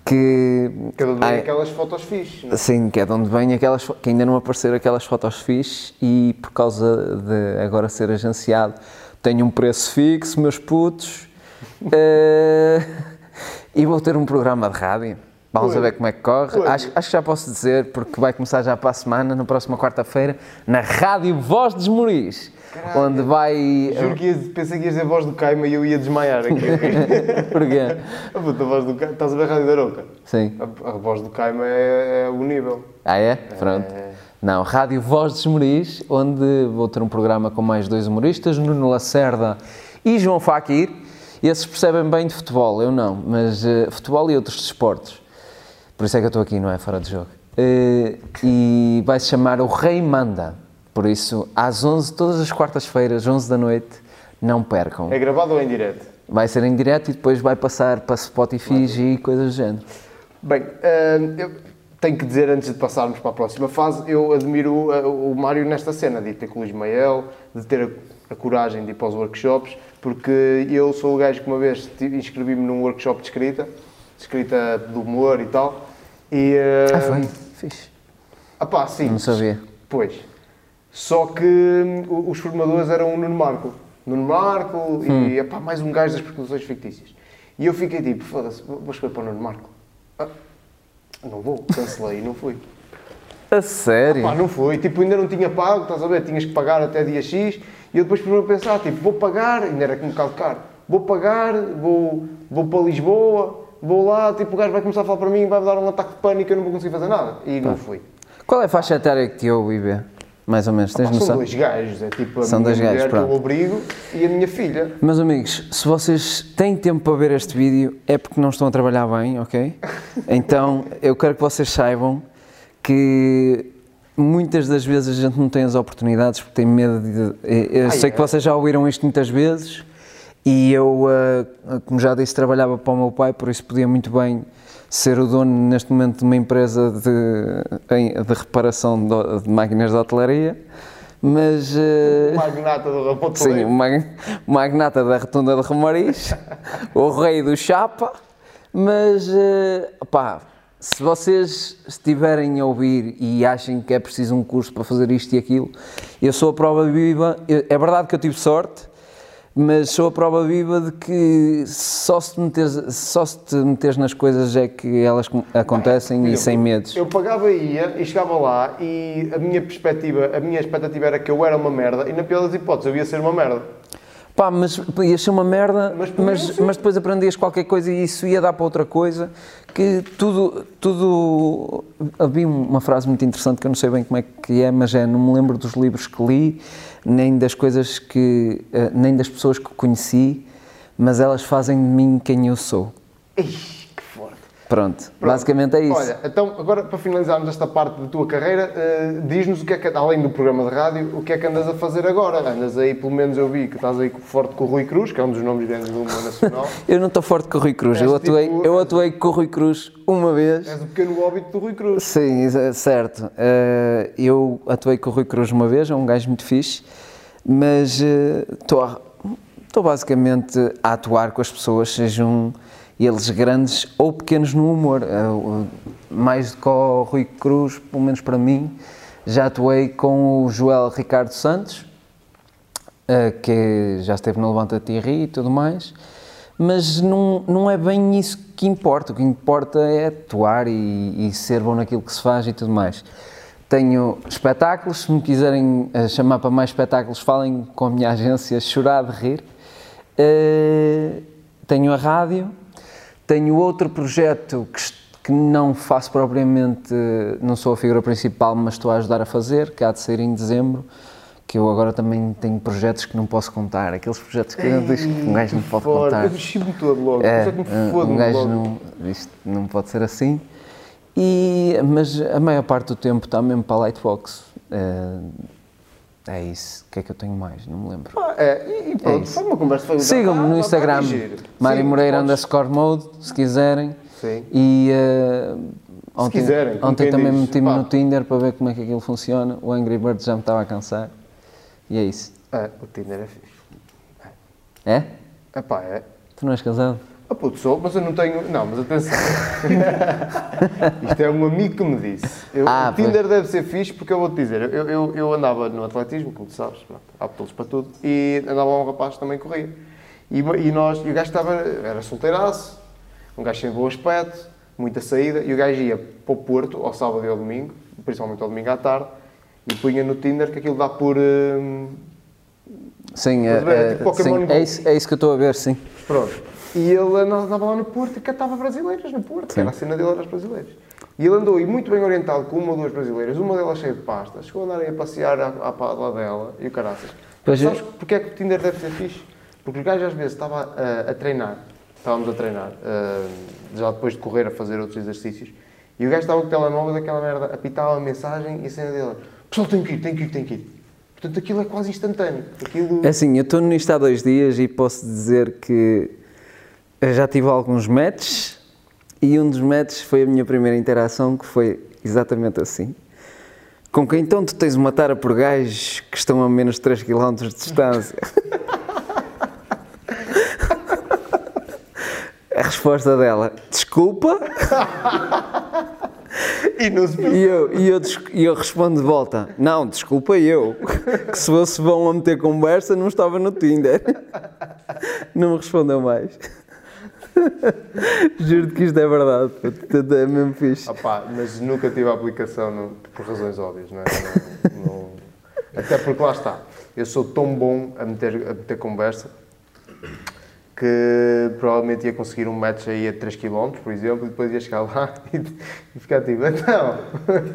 Que, que é de onde vêm aquelas fotos fixes. Não? É? Sim, que é de onde vêm aquelas que ainda não apareceram aquelas fotos fixes e por causa de agora ser agenciado tenho um preço fixo, meus putos, uh, [laughs] e vou ter um programa de rádio. Vamos ver como é que corre. Acho, acho, que já posso dizer, porque vai começar já para a semana, na próxima quarta-feira, na Rádio Voz dos Moris. Caralho. Onde vai. Juro que ia, pensei que ias dizer a voz do Caima e eu ia desmaiar aqui. [laughs] Porquê? A puta voz do Caima. Estás a ver a Rádio da Aroca? Sim. A, a, voz do Caima é, é o nível. Ah, é? Pronto. É... Não, Rádio Voz dos Moris, onde vou ter um programa com mais dois humoristas, Nuno Lacerda e João Faquir. Esses percebem bem de futebol, eu não, mas uh, futebol e outros desportos. Por isso é que eu estou aqui, não é? Fora de jogo. Uh, e vai se chamar O Rei Manda. Por isso, às 11, todas as quartas-feiras, 11 da noite, não percam. É gravado ou em direto? Vai ser em direto e depois vai passar para Spotify e coisas do género. Bem, uh, eu tenho que dizer, antes de passarmos para a próxima fase, eu admiro o, o Mário nesta cena, de ir ter com o Ismael, de ter a, a coragem de ir para os workshops, Porque eu sou o gajo que uma vez inscrevi-me num workshop de escrita, de escrita de humor e tal. E, Ah, eh, foi? Fixe. ah pá, sim. Não sabia. Pois. Só que hum, os formadores eram o Nuno Marco. Nuno Marco Hum. e epá, mais um gajo das produções fictícias. E eu fiquei tipo, foda-se, vou escrever para o Nuno Marco. Ah, não vou, cancelei e não fui. A sério? Pá, não foi. Tipo, ainda não tinha pago, estás a ver? Tinhas que pagar até dia X. E eu depois primeiro pensar, tipo, vou pagar, ainda era um bocado caro. Vou pagar, vou, vou para Lisboa, vou lá, tipo, o gajo vai começar a falar para mim, vai-me dar um ataque de pânico e eu não vou conseguir fazer nada. E não fui. Qual é a faixa etária que te ouve, Ibe? Mais ou menos, tens Pá, são noção? dois gajos, é tipo a São minha dois mulher gajos, que eu obrigo e a minha filha. Meus amigos, se vocês têm tempo para ver este vídeo, é porque não estão a trabalhar bem, ok? [laughs] Então, eu quero que vocês saibam que muitas das vezes a gente não tem as oportunidades porque tem medo de. Eu Ah, sei é? que vocês já ouviram isto muitas vezes e eu, ah, como já disse, trabalhava para o meu pai, por isso podia muito bem ser o dono neste momento de uma empresa de, de reparação de, máquinas de hotelaria, mas. ah, Magnata do Ramon Sim, o mag- o magnata da Rotunda de Romariz, [laughs] o rei do Chapa, mas, eh, pá, se vocês estiverem a ouvir e achem que é preciso um curso para fazer isto e aquilo, eu sou a prova viva, é verdade que eu tive sorte, mas sou a prova viva de que só se, te meteres, só se te meteres nas coisas é que elas acontecem e sem medos. Eu pagava e ia e chegava lá e a minha perspectiva, a minha expectativa era que eu era uma merda e na pior das hipóteses eu ia ser uma merda. Pá, mas ia ser uma merda, Mas mas, mas, depois aprendias qualquer coisa e isso ia dar para outra coisa, que tudo, tudo... Havia uma frase muito interessante que eu não sei bem como é que é, mas é, não me lembro dos livros que li, nem das coisas que... eh, nem das pessoas que conheci, mas elas fazem de mim quem eu sou. Forte. Pronto, Pronto. basicamente é isso. Olha, então agora para finalizarmos esta parte da tua carreira, eh, diz-nos o que é que, além do programa de rádio, o que é que andas a fazer agora? Andas aí, pelo menos eu vi que estás aí forte com o Rui Cruz, que é um dos nomes grandes do humor nacional. [laughs] Eu não estou forte com o Rui Cruz, eu atuei, tipo- eu atuei com o Rui Cruz uma vez. És o pequeno óbito do Rui Cruz. Sim, exa- certo. Eh, eu atuei com o Rui Cruz uma vez, é um gajo muito fixe, mas estou estou basicamente a atuar com as pessoas, sejam eles grandes ou pequenos no humor. Eh, mais do que o Rui Cruz, pelo menos para mim, já atuei com o Joel Ricardo Santos, eh, que já esteve no Levanta-te e Ri e tudo mais, mas não, não é bem isso que importa. O que importa é atuar e, e ser bom naquilo que se faz e tudo mais. Tenho espetáculos, se me quiserem eh, chamar para mais espetáculos, falem com a minha [laughs] agência Chorar de Rir. Tenho a rádio, tenho outro projeto que, que não faço propriamente, não sou a figura principal, mas estou a ajudar a fazer, que há de ser em dezembro, que eu agora também tenho projetos que não posso contar, aqueles projetos que eu diz que um gajo não pode Fora. contar. Eu mexi-me todo logo. É, É, um gajo logo. não, isto não pode ser assim. E, mas a maior parte do tempo está mesmo para a Lightbox. É, é isso. O que é que eu tenho mais? Não me lembro. Ah, é, e- e pronto, É foi uma conversa. Foi Sigam-me Ah, no tá, Instagram. Mário Moreira podes- underscore mode, se quiserem. Sim. E eh, ontem, quiserem, ontem também meti-me pá. no Tinder para ver como é que aquilo funciona. O Angry Birds já me estava a cansar. E é isso. É, o Tinder é fixe. É? Epá, é. Tu não és casado? Ah, puto, sou, mas eu não tenho. Não, mas atenção. [laughs] Isto é um amigo que me disse. Eu, Ah, o Tinder deve ser fixe porque eu vou-te dizer. Eu, eu, eu andava no atletismo, como tu sabes, pronto, há pelos para tudo, e andava um rapaz que também corria. E, e nós, e o gajo estava, era solteiraço, um gajo sem bom aspecto, muita saída, e o gajo ia para o Porto, ao sábado e ao domingo, principalmente ao domingo à tarde, e punha no Tinder que aquilo dá por. hum, Sim, é, é é, tipo Pokémon sim, é, isso, é isso que eu estou a ver, sim. Pronto. E ele andava lá no Porto e catava brasileiras no Porto, era a cena dele, era as brasileiras. E ele andou aí muito bem orientado com uma ou duas brasileiras, uma delas cheia de pasta, chegou a andar aí a passear à, à pala dela e o caraças. Pois. Sabes porque é que o Tinder deve ser fixe? Porque os gajos às vezes estava a, a treinar, estávamos a treinar, ah, já depois de correr a fazer outros exercícios, e o gajo estava com o telemóvel daquela merda, apitava a mensagem e a cena dele, pessoal tem que ir, tem que ir, tem que ir. Portanto, aquilo é quase instantâneo. Aquilo... É assim, eu estou nisto há dois dias e posso dizer que eu já tive alguns matches e um dos matches foi a minha primeira interação que foi exatamente assim. Com quem então tu tens uma tara por gajos que estão a menos de 3 km de distância? [laughs] A resposta dela, desculpa. E E eu, e, eu, e eu respondo de volta: Não, desculpa eu. Que se fosse bom a meter conversa, não estava no Tinder. Não me respondeu mais. [laughs] Juro-te que isto é verdade. É mesmo fixe. Mas nunca tive a aplicação no- por razões óbvias, não é? Não- não- até porque lá está, eu sou tão bom a meter, a meter conversa que provavelmente ia conseguir um match aí a 3 km, por exemplo, e depois ia chegar lá [laughs] e, ficar tipo, então,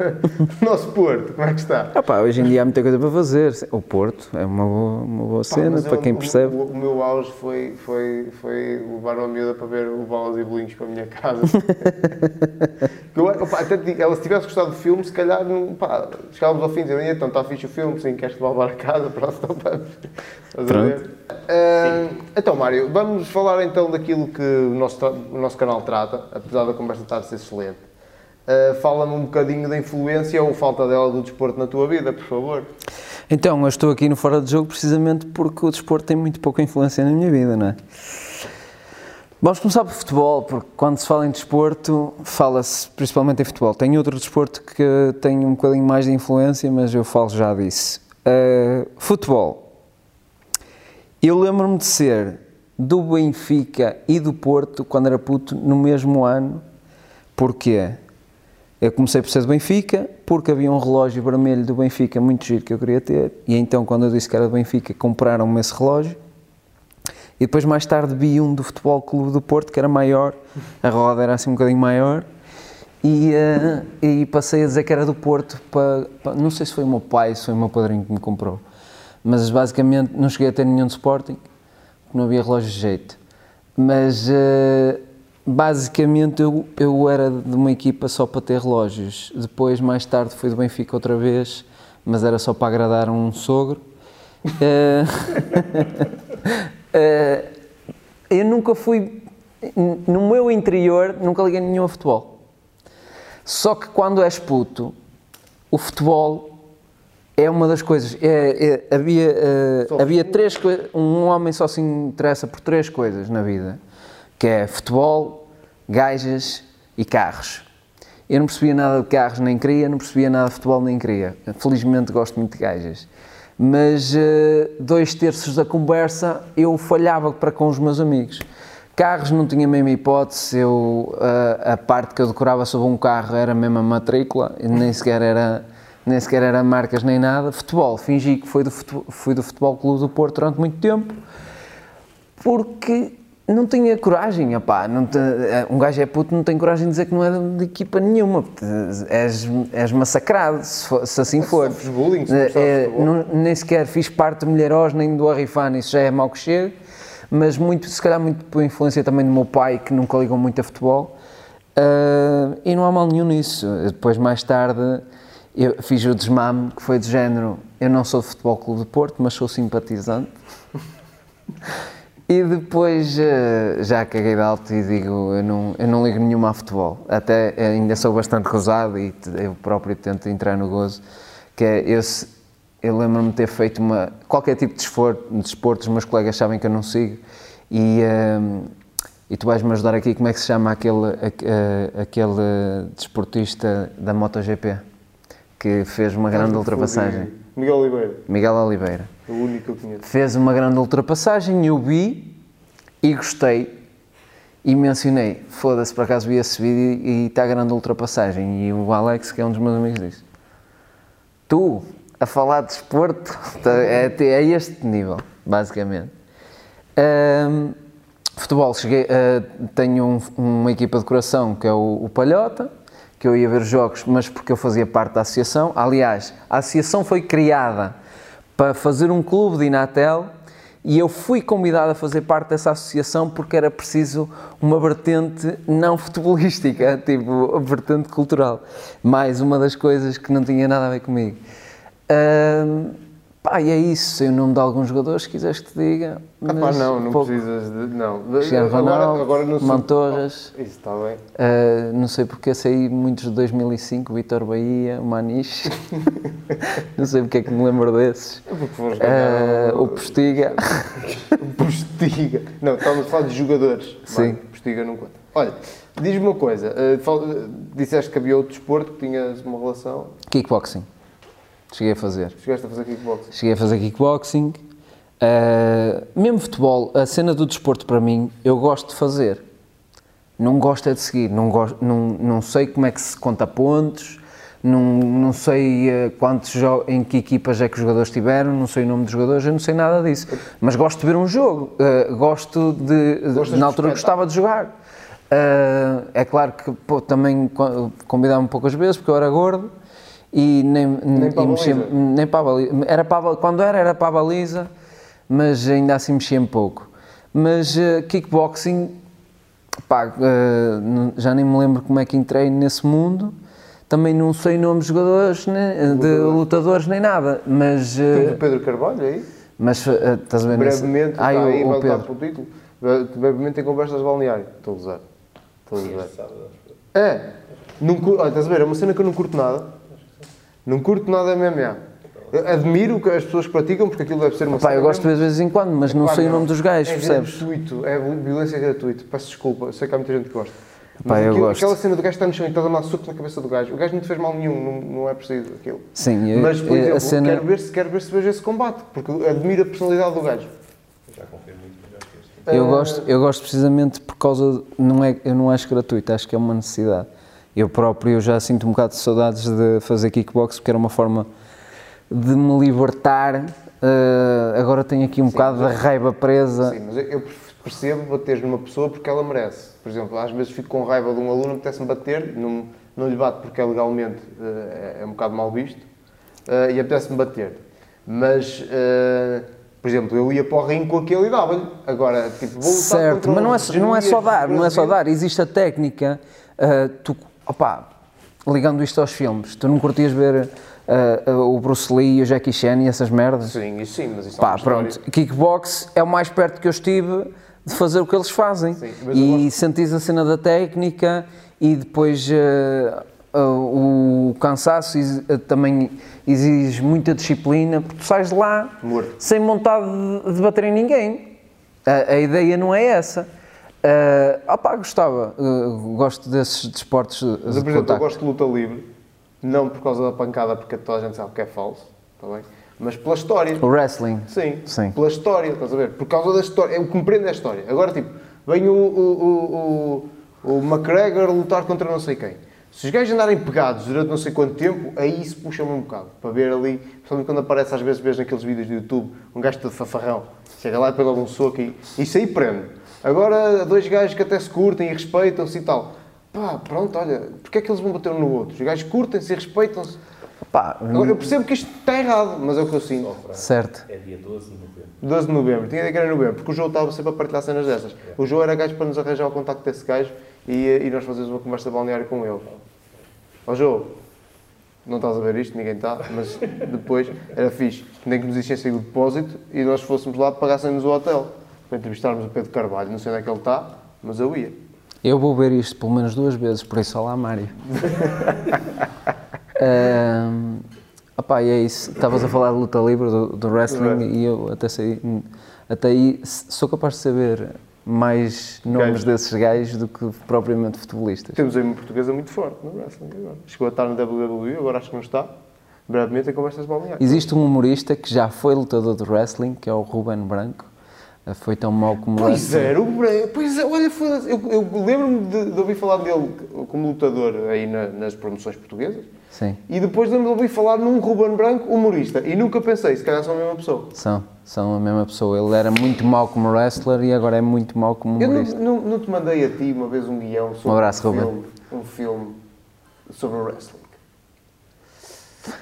[laughs] nosso Porto, como é que está? Ah pá, hoje em dia há muita coisa para fazer. O Porto é uma boa, uma boa Pá, cena para eu- quem percebe. O, o meu auge foi, foi, foi levar uma miúda para ver o Balas e Bolinhos para a minha casa. [laughs] Eu, opá, até digo, ela se tivesse gostado do filme, se calhar não, pá, chegávamos ao fim e dizia, então está fixe o filme, sim, queres-te levar a casa, pronto, então vamos. Estás Ah, então, Mário, vamos falar então daquilo que o nosso, o nosso canal trata, apesar da conversa estar a ser excelente. Ah, Fala-me um bocadinho da influência ou falta dela do desporto na tua vida, por favor. Então, eu estou aqui no Fora de Jogo precisamente porque o desporto tem muito pouca influência na minha vida, não é? Vamos começar por futebol, porque quando se fala em desporto, fala-se principalmente em futebol. Tem outro desporto que tem um bocadinho mais de influência, mas eu falo já disso. Uh, futebol. Eu lembro-me de ser do Benfica e do Porto quando era puto no mesmo ano. Porquê? Eu comecei por ser do Benfica, porque havia um relógio vermelho do Benfica muito giro que eu queria ter, e então quando eu disse que era do Benfica, compraram-me esse relógio. E depois mais tarde vi um do Futebol Clube do Porto, que era maior, a roda era assim um bocadinho maior, e, eh, e passei a dizer que era do Porto, para, para- não sei se foi o meu pai, se foi o meu padrinho que me comprou, mas basicamente não cheguei a ter nenhum de Sporting, porque não havia relógio de jeito. Mas eh, basicamente eu, eu era de uma equipa só para ter relógios, depois mais tarde fui do Benfica outra vez, mas era só para agradar um sogro. Eh, [laughs] Eh, eu nunca fui, no meu interior, nunca liguei nenhum a futebol. Só que quando és puto, o futebol é uma das coisas. é- é- havia Só havia três coisas. Um homem só se interessa por três coisas na vida: que é futebol, gajas e carros. Eu não percebia nada de carros, nem queria, não percebia nada de futebol, nem queria. Felizmente gosto muito de gajas. Mas eh, dois terços da conversa eu falhava para com os meus amigos. Carros não tinha a mesma hipótese, eu, eh, a parte que eu decorava sobre um carro era a mesma matrícula, nem sequer era, nem sequer era marcas nem nada. Futebol, fingi que fui do, futebol, fui do Futebol Clube do Porto durante muito tempo, porque não tinha coragem, opá, não te- um gajo é puto, não tem coragem de dizer que não é de equipa nenhuma, és, és massacrado, se, for- se assim for. sofres bullying se É, de é, não- nem sequer fiz parte do Milheiros nem do Arrifano, isso já é mau que chega, mas muito, se calhar muito por influência também do meu pai, que nunca ligou muito a futebol, Ah, e não há mal nenhum nisso. Depois, mais tarde, eu fiz o desmame, que foi de género, eu não sou do Futebol Clube de Porto, mas sou simpatizante. E depois eh, já caguei de alto e digo, eu não, eu não ligo nenhuma a futebol. Até eh, ainda sou bastante rosado e eu próprio tento entrar no gozo, que é, eu, se- eu lembro-me de ter feito uma, qualquer tipo de desporto, de os meus colegas sabem que eu não sigo, e, ehm, e tu vais-me ajudar aqui, como é que se chama aquele, aque- eh, aquele desportista da MotoGP, que fez uma grande ultrapassagem? Miguel Oliveira, Miguel Oliveira o único que eu conheço. fez uma grande ultrapassagem, eu vi e gostei e mencionei, foda-se, por acaso vi esse vídeo e está a grande ultrapassagem e o Alex, que é um dos meus amigos, disse tu, a falar de desporto, [laughs] tá, é, é este nível, basicamente. Ahm, futebol, cheguei, ah, tenho um- uma equipa de coração que é o, o Palhota, que eu ia ver jogos, mas porque eu fazia parte da associação. Aliás, a associação foi criada para fazer um clube de Inatel e eu fui convidado a fazer parte dessa associação porque era preciso uma vertente não futebolística, [laughs] tipo, vertente cultural. Mais uma das coisas que não tinha nada a ver comigo. Ahm, Pá, e é isso, sei o nome de alguns jogadores, se quiseres que te diga. Ah, pá, mas não, não pouco. precisas de. Não. Cristiano Ronaldo, não sei- Mantorras. Oh, isso está bem. Uh, não sei porque sei muitos de 2005, Vitor Bahia, Maniche. [laughs] não sei porque é que me lembro desses. É porque foram ganhar Uh, o Postiga. [laughs] Postiga. Não, estávamos a falar de jogadores. Sim. Bem, Postiga não conta. Olha, diz-me uma coisa. eh, disseste que havia outro desporto que tinhas uma relação. Kickboxing. Cheguei a fazer. Chegaste a fazer kickboxing. Cheguei a fazer kickboxing. Uh, mesmo futebol, a cena do desporto para mim, eu gosto de fazer. Não gosto é de seguir. Não, gosto, não, não sei como é que se conta pontos, não, não sei eh, quantos em que equipas é que os jogadores tiveram, não sei o nome dos jogadores, eu não sei nada disso. Mas gosto de ver um jogo, uh, gosto de. Gostas na altura gostava de jogar. Uh, é claro que pô, também co- convidava-me poucas vezes porque eu era gordo e nem, Nem para a e mexia- nem para a baliza. Era para quando era, era para a baliza, mas ainda assim mexia um pouco. Mas eh, kickboxing, pá, não- já nem me lembro como é que entrei nesse mundo. Também não sei nomes de jogadores, né, de lutadores, nem nada. Mas, eh, Temos o Pedro Carvalho aí. mas eh, estás a ver? nesse- Brevemente, Ah, está o- aí, o vai lutar Pedro. pelo título. Bre- Brevemente em conversas de balneário. Estou a gozar. Estou a gozar. É. Não, estás a ver? É uma cena que eu não curto nada. Não curto nada MMA. Eu admiro que as pessoas que praticam, porque aquilo deve ser uma Pá, eu gosto de mesmo- ver de vez em quando, mas não Pá, sei o nome dos gajos, é percebes? gratuito, é violência gratuita. Peço desculpa, eu sei que há muita gente que gosta. Pá, Mas eu aquilo- gosto. aquela cena do gajo está no chão e está a dar soco na cabeça do gajo. O gajo não te fez mal nenhum, não, não é preciso aquilo. Sim, eu- Mas, por exemplo, a cena. quero, ver se, quero ver se vejo esse combate, porque admiro a personalidade do gajo. Já confio muito, mas acho que este Eu Ah, gosto, eu gosto precisamente por causa. de- Não é, eu não acho gratuito, acho que é uma necessidade. Eu próprio já sinto um bocado de saudades de fazer kickbox, porque era uma forma de me libertar. eh, agora tenho aqui um bocado de raiva presa. Sim, mas eu, percebo bater numa pessoa porque ela merece. Por exemplo, às vezes fico com raiva de um aluno apetece-me bater, não, não lhe bato porque é legalmente eh, é, um bocado mal visto, eh, e apetece-me bater. Mas, por exemplo, eu ia para o ringue com aquele e dava-lhe. Agora, tipo, vou lutar Certo, mas não é, não é só dar, não é só dar, existe a técnica. eh, tu, opá, ligando isto aos filmes, tu não curtias ver eh, eh, o Bruce Lee e o Jackie Chan e essas merdas? Sim, isso sim, mas isso é Pá, história. pronto, kickbox é o mais perto que eu estive de fazer o que eles fazem. Sim, e gosto- sentis a cena da técnica e depois eh, o cansaço também exige muita disciplina, porque tu sais de lá Morto. sem vontade de, de bater em ninguém. A, a ideia não é essa. Uh, opá, gostava, eh, gosto desses desportos de Mas, eu, por exemplo, eu contacto. gosto de luta livre, não por causa da pancada, porque toda a gente sabe que é falso, está bem? Mas pela história. O wrestling. Sim, Sim. pela história, estás a ver? Por causa da história. Eu compreendo a história. Agora, tipo, vem o, o, o, o, o McGregor lutar contra não sei quem. Se os gajos andarem pegados durante não sei quanto tempo, aí isso puxa-me um bocado. Para ver ali, principalmente quando aparece às vezes, vês naqueles vídeos do YouTube, um gajo todo fafarrão, chega lá e pega algum soco e isso aí prende. Agora, dois gajos que até se curtem e respeitam-se e tal. Pá, pronto, olha, porque é que eles vão bater um no outro? Os gajos curtem-se e respeitam-se. Pá, Agora, eu percebo que isto está errado, mas é o que eu sinto. certo. É dia 12 de novembro. 12 de novembro, tinha de que era em novembro, porque o João estava sempre a partilhar cenas dessas. O João era gajo para nos arranjar o contacto desse gajo e, e nós fazemos uma conversa balneária com ele. Ó João, não estás a ver isto, ninguém está, mas depois era fixe, nem que nos enchessem o depósito e nós fôssemos lá, pagassem-nos o hotel para entrevistarmos o Pedro Carvalho. Não sei onde é que ele está, mas eu ia. Eu vou ver isto pelo menos duas vezes, por isso, olá Mário. [laughs] um, opá, e é isso. Estavas a falar de luta livre, do, do wrestling, e eu até, sei, até aí sou capaz de saber mais nomes desses gajos do que propriamente futebolistas. Temos aí uma portuguesa muito forte no wrestling agora. Chegou a estar no WWE, agora acho que não está. Brevemente em conversas balneárias. Existe um humorista que já foi lutador de wrestling, que é o Ruben Branco. Foi tão mau como Pois era, o Bre- pois é, olha, eu, eu lembro-me de, de ouvir falar dele como lutador aí na- nas promoções portuguesas Sim, e depois lembro-me de ouvir falar num Ruben Branco humorista e nunca pensei, se calhar são a mesma pessoa. são, são a mesma pessoa. Ele era muito mau como wrestler e agora é muito mau como Eu não, humorista. não, não te mandei a ti uma vez um guião sobre Um abraço, um, filme, um filme sobre o wrestling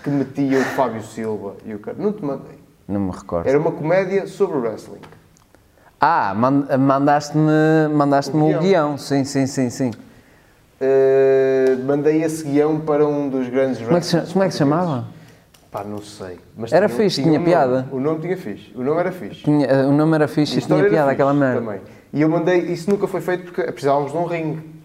que metia o Fábio Silva e o cara. Não te mandei. Não me recordo. Era uma comédia sobre o wrestling. Ah, man- mandaste-me mandaste O o guião. guião. Sim, sim, sim, sim. Uh, mandei esse guião para um dos grandes Como é que como é que se chamava? Pá, não sei. Mas Era fixe, tinha um piada. O nome tinha fixe. O nome era fixe. Tinha- eh, o nome era fixe e tinha piada, aquela merda. Também. E eu mandei, isso nunca foi feito porque precisávamos de um ringue.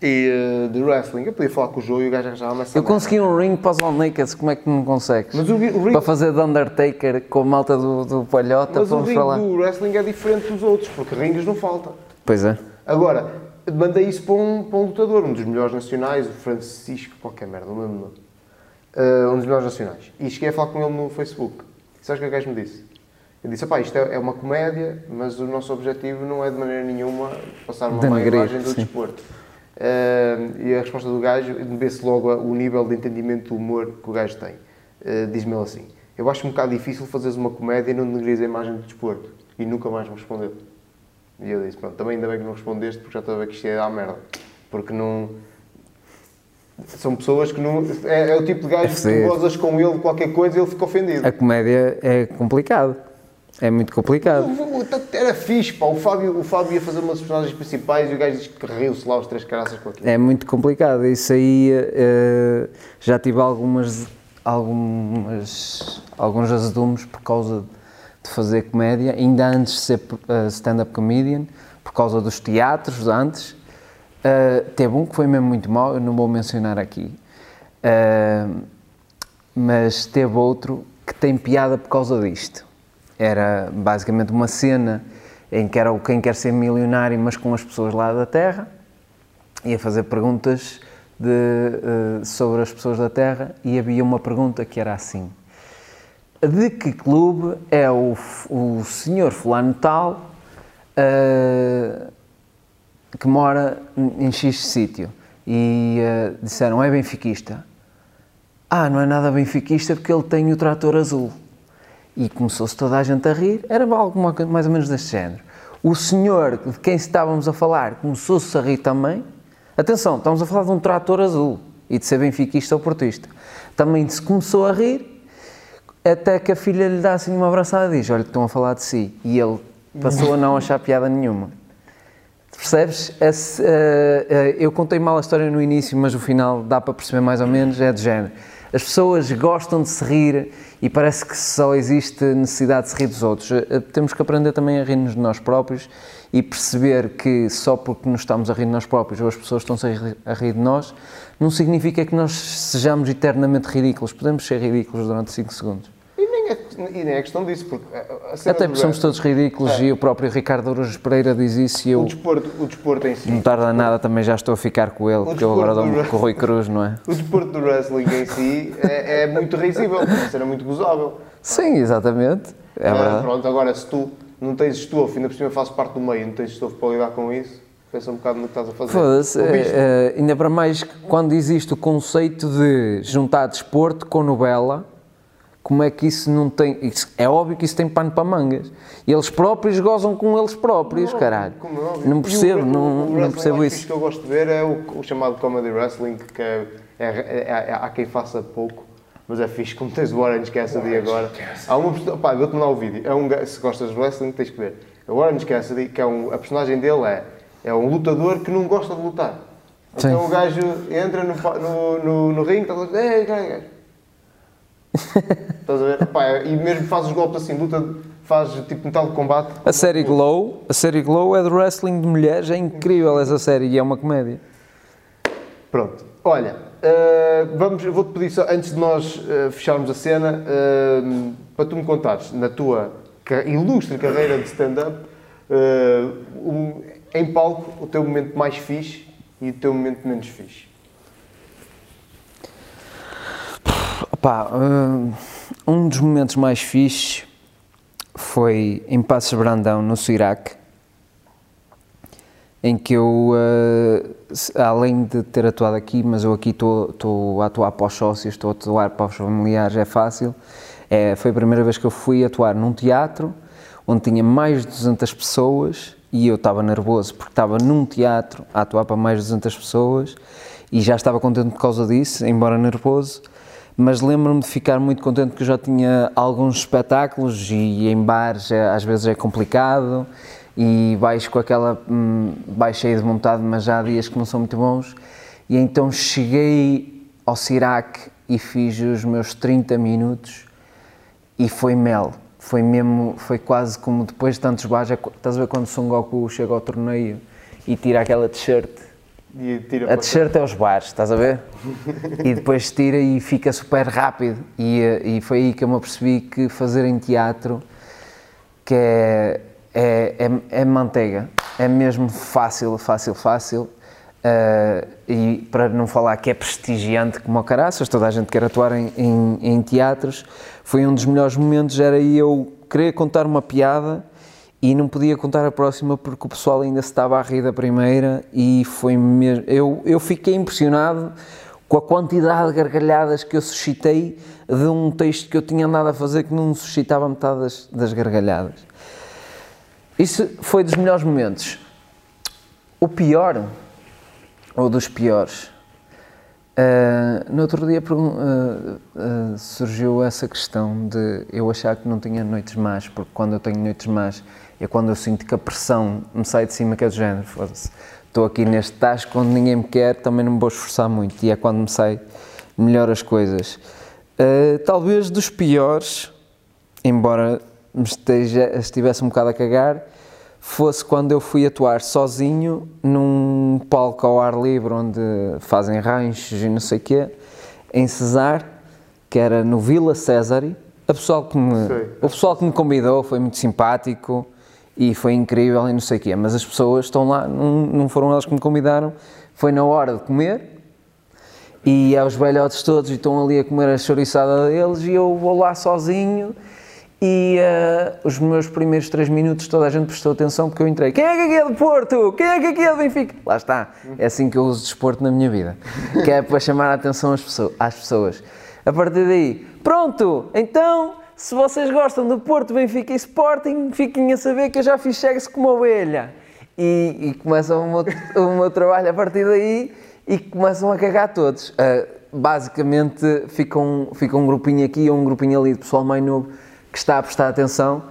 E eh, de wrestling. Eu podia falar com o Joe e o gajo arranjava-me essa Eu consegui um ring para os All Nakeds, como é que não consegues? Mas o, o ringue, Para fazer de Undertaker com a malta do, do Palhota, mas o ringue falar. do wrestling é diferente dos outros, porque ringues não falta. Pois é. Agora, mandei isso para um, para um lutador, um dos melhores nacionais, o Francisco, qualquer merda, não lembro nome. Ah, um dos melhores nacionais. E cheguei a falar com ele no Facebook. E sabes o que o gajo me disse? Eu disse, pá, isto é, é uma comédia, mas o nosso objetivo não é de maneira nenhuma passar uma má imagem do sim. desporto. Ah, e a resposta do gajo, vê-se logo o nível de entendimento do humor que o gajo tem. Ah, Diz-me ele assim, eu acho um bocado difícil fazeres uma comédia e não denegrir a imagem do desporto. E nunca mais me respondeu. E eu disse, pronto, também ainda bem que não respondeste, porque já estou a ver que isto ia dar merda. Porque não... São pessoas que não... É, é o tipo de gajo que Sim. tu gozas com ele qualquer coisa e ele fica ofendido. A comédia é complicado. É muito complicado. Era fixe, pá. O Fábio, o Fábio ia fazer uma das personagens principais e o gajo diz que riu-se lá os três caraças com aquilo. É muito complicado. Isso aí eh, já tive algumas, algumas, alguns azedumes por causa de fazer comédia, ainda antes de ser eh, stand-up comedian, por causa dos teatros antes. Eh, teve um que foi mesmo muito mau, eu não vou mencionar aqui. Eh, mas teve outro que tem piada por causa disto. Era basicamente uma cena em que era o Quem Quer Ser Milionário, mas com as pessoas lá da Terra ia fazer perguntas de, eh, sobre as pessoas da Terra e havia uma pergunta que era assim: De que clube é o, o senhor fulano tal eh, que mora em X sítio? E eh, disseram: É benfiquista. Ah, não é nada benfiquista porque ele tem o trator azul. E começou-se toda a gente a rir, era algo ma- mais ou menos deste género. O senhor de quem estávamos a falar começou-se a rir também. Atenção, estamos a falar de um trator azul e de ser benfiquista ou portista. Também se começou a rir, até que a filha lhe dá assim uma abraçada e diz: Olha, estão a falar de si. E ele passou a não achar piada nenhuma. Percebes? Esse, eh, eh, eu contei mal a história no início, mas o final dá para perceber mais ou menos, é de género. As pessoas gostam de se rir e parece que só existe necessidade de se rir dos outros. Eh, Temos que aprender também a rir-nos de nós próprios e perceber que só porque nos estamos a rir de nós próprios ou as pessoas rir- a rir de nós, não significa que nós sejamos eternamente ridículos. Podemos ser ridículos durante 5 segundos. E nem é, e nem é questão disso, porque Até porque somos todos ridículos e o próprio Ricardo Araújo Pereira diz isso e eu O desporto, o desporto em si. não tarda nada também já estou a ficar com ele, porque eu agora dou-me do com o Rui Cruz, não é? O desporto do wrestling em si é, é muito risível, era muito gozável. Sim, exatamente. É Ah, verdade. Pronto, agora se tu não tens estofo, ainda por cima fazes parte do meio, não tens estofo para lidar com isso, pensa um bocado no que estás a fazer. Foda-se, eh, ainda para mais quando existe o conceito de juntar desporto com novela, como é que isso não tem. isso- é óbvio que isso tem pano para mangas. E eles próprios gozam com eles próprios, caralho. É óbvio. Não E o- percebo, o- não, o não percebo isso. fixe que eu gosto de ver é o, o chamado comedy wrestling, que é, é, é- é- há quem faça pouco, mas é fixe, como tens o Orange Cassidy agora. Há uma pá, vou-te mandar o vídeo, é um, se gostas de wrestling tens que ver. O Orange Cassidy, que é um, a personagem dele é, é um lutador que não gosta de lutar. Então Sim. o gajo entra no, no, no, no ringue, está a dizer, ei, gajo. Estás a ver? Pá, e mesmo faz os golpes assim, luta, faz tipo metal de combate. A série Glow, a série Glow é de wrestling de mulheres, é incrível essa série e é uma comédia. Pronto. Olha, eh, vamos, eu vou-te pedir só, antes de nós eh, fecharmos a cena, eh, para tu me contares, na tua ilustre carreira de stand-up, um- em palco, o teu momento mais fixe e o teu momento menos fixe. Opa, hum, um dos momentos mais fixes foi em Passos Brandão, no Suirac, em que eu, se- além de ter atuado aqui, mas eu aqui estou- estou a atuar para os sócios, estou a atuar para os familiares, é fácil. É, foi a primeira vez que eu fui atuar num teatro onde tinha mais de 200 pessoas e eu estava nervoso porque estava num teatro a atuar para mais de 200 pessoas e já estava contente por causa disso, embora nervoso mas lembro-me de ficar muito contente porque eu já tinha alguns espetáculos e em bares é- às vezes é complicado e vais com aquela, hum, vais de vontade, mas já há dias que não são muito bons e então cheguei ao Cirac e fiz os meus 30 minutos e foi mel. Foi mesmo, foi quase como depois de tantos bares, é estás a ver quando Son Goku chega ao torneio e tira aquela t-shirt E tira a para- t-shirt é os bares, estás a ver? E depois tira e fica super rápido. E, eh, e foi aí que eu me apercebi que fazer em teatro que é, é, é, é manteiga. É mesmo fácil, fácil, fácil. Eh, e para não falar que é prestigiante como o caraças, toda a gente quer atuar em, em, em teatros, foi um dos melhores momentos, era eu querer contar uma piada e não podia contar a próxima porque o pessoal ainda se estava a rir da primeira e foi mesmo. Eu, eu fiquei impressionado com a quantidade de gargalhadas que eu suscitei de um texto que eu tinha andado a fazer que não suscitava metade das, das gargalhadas. Isso foi dos melhores momentos. O pior, ou dos piores, ah, no outro dia ah, ah, surgiu essa questão de eu achar que não tinha noites más, porque quando eu tenho noites más é quando eu sinto que a pressão me sai de cima, que é do género, foda-se, estou aqui neste tasco onde ninguém me quer, também não me vou esforçar muito, e é quando me sai melhor as coisas. Ah, talvez dos piores, embora me esteja, estivesse um bocado a cagar, fosse quando eu fui atuar sozinho num palco ao ar livre onde fazem ranchos e não sei o quê, em Cesar, que era no Vila Césari. A pessoal que me, o pessoal que me convidou foi muito simpático e foi incrível e não sei o quê, mas as pessoas estão lá, não, não foram elas que me convidaram, foi na hora de comer e há os velhotes todos e estão ali a comer a chouriçada deles e eu vou lá sozinho e eh, os meus primeiros três minutos toda a gente prestou atenção porque eu entrei. Quem é que aqui é do Porto? Quem é que aqui é do Benfica? Lá está. É assim que eu uso desporto na minha vida. Que é para chamar a atenção às pessoas. Às pessoas. A partir daí, pronto, então, se vocês gostam do Porto, Benfica e Sporting, fiquem a saber que eu já fiz chegue-se como ovelha. E, e começa o meu, o meu trabalho a partir daí e começam a cagar todos. Ah, basicamente, fica um, fica um grupinho aqui um grupinho ali de pessoal mais novo que está a prestar atenção,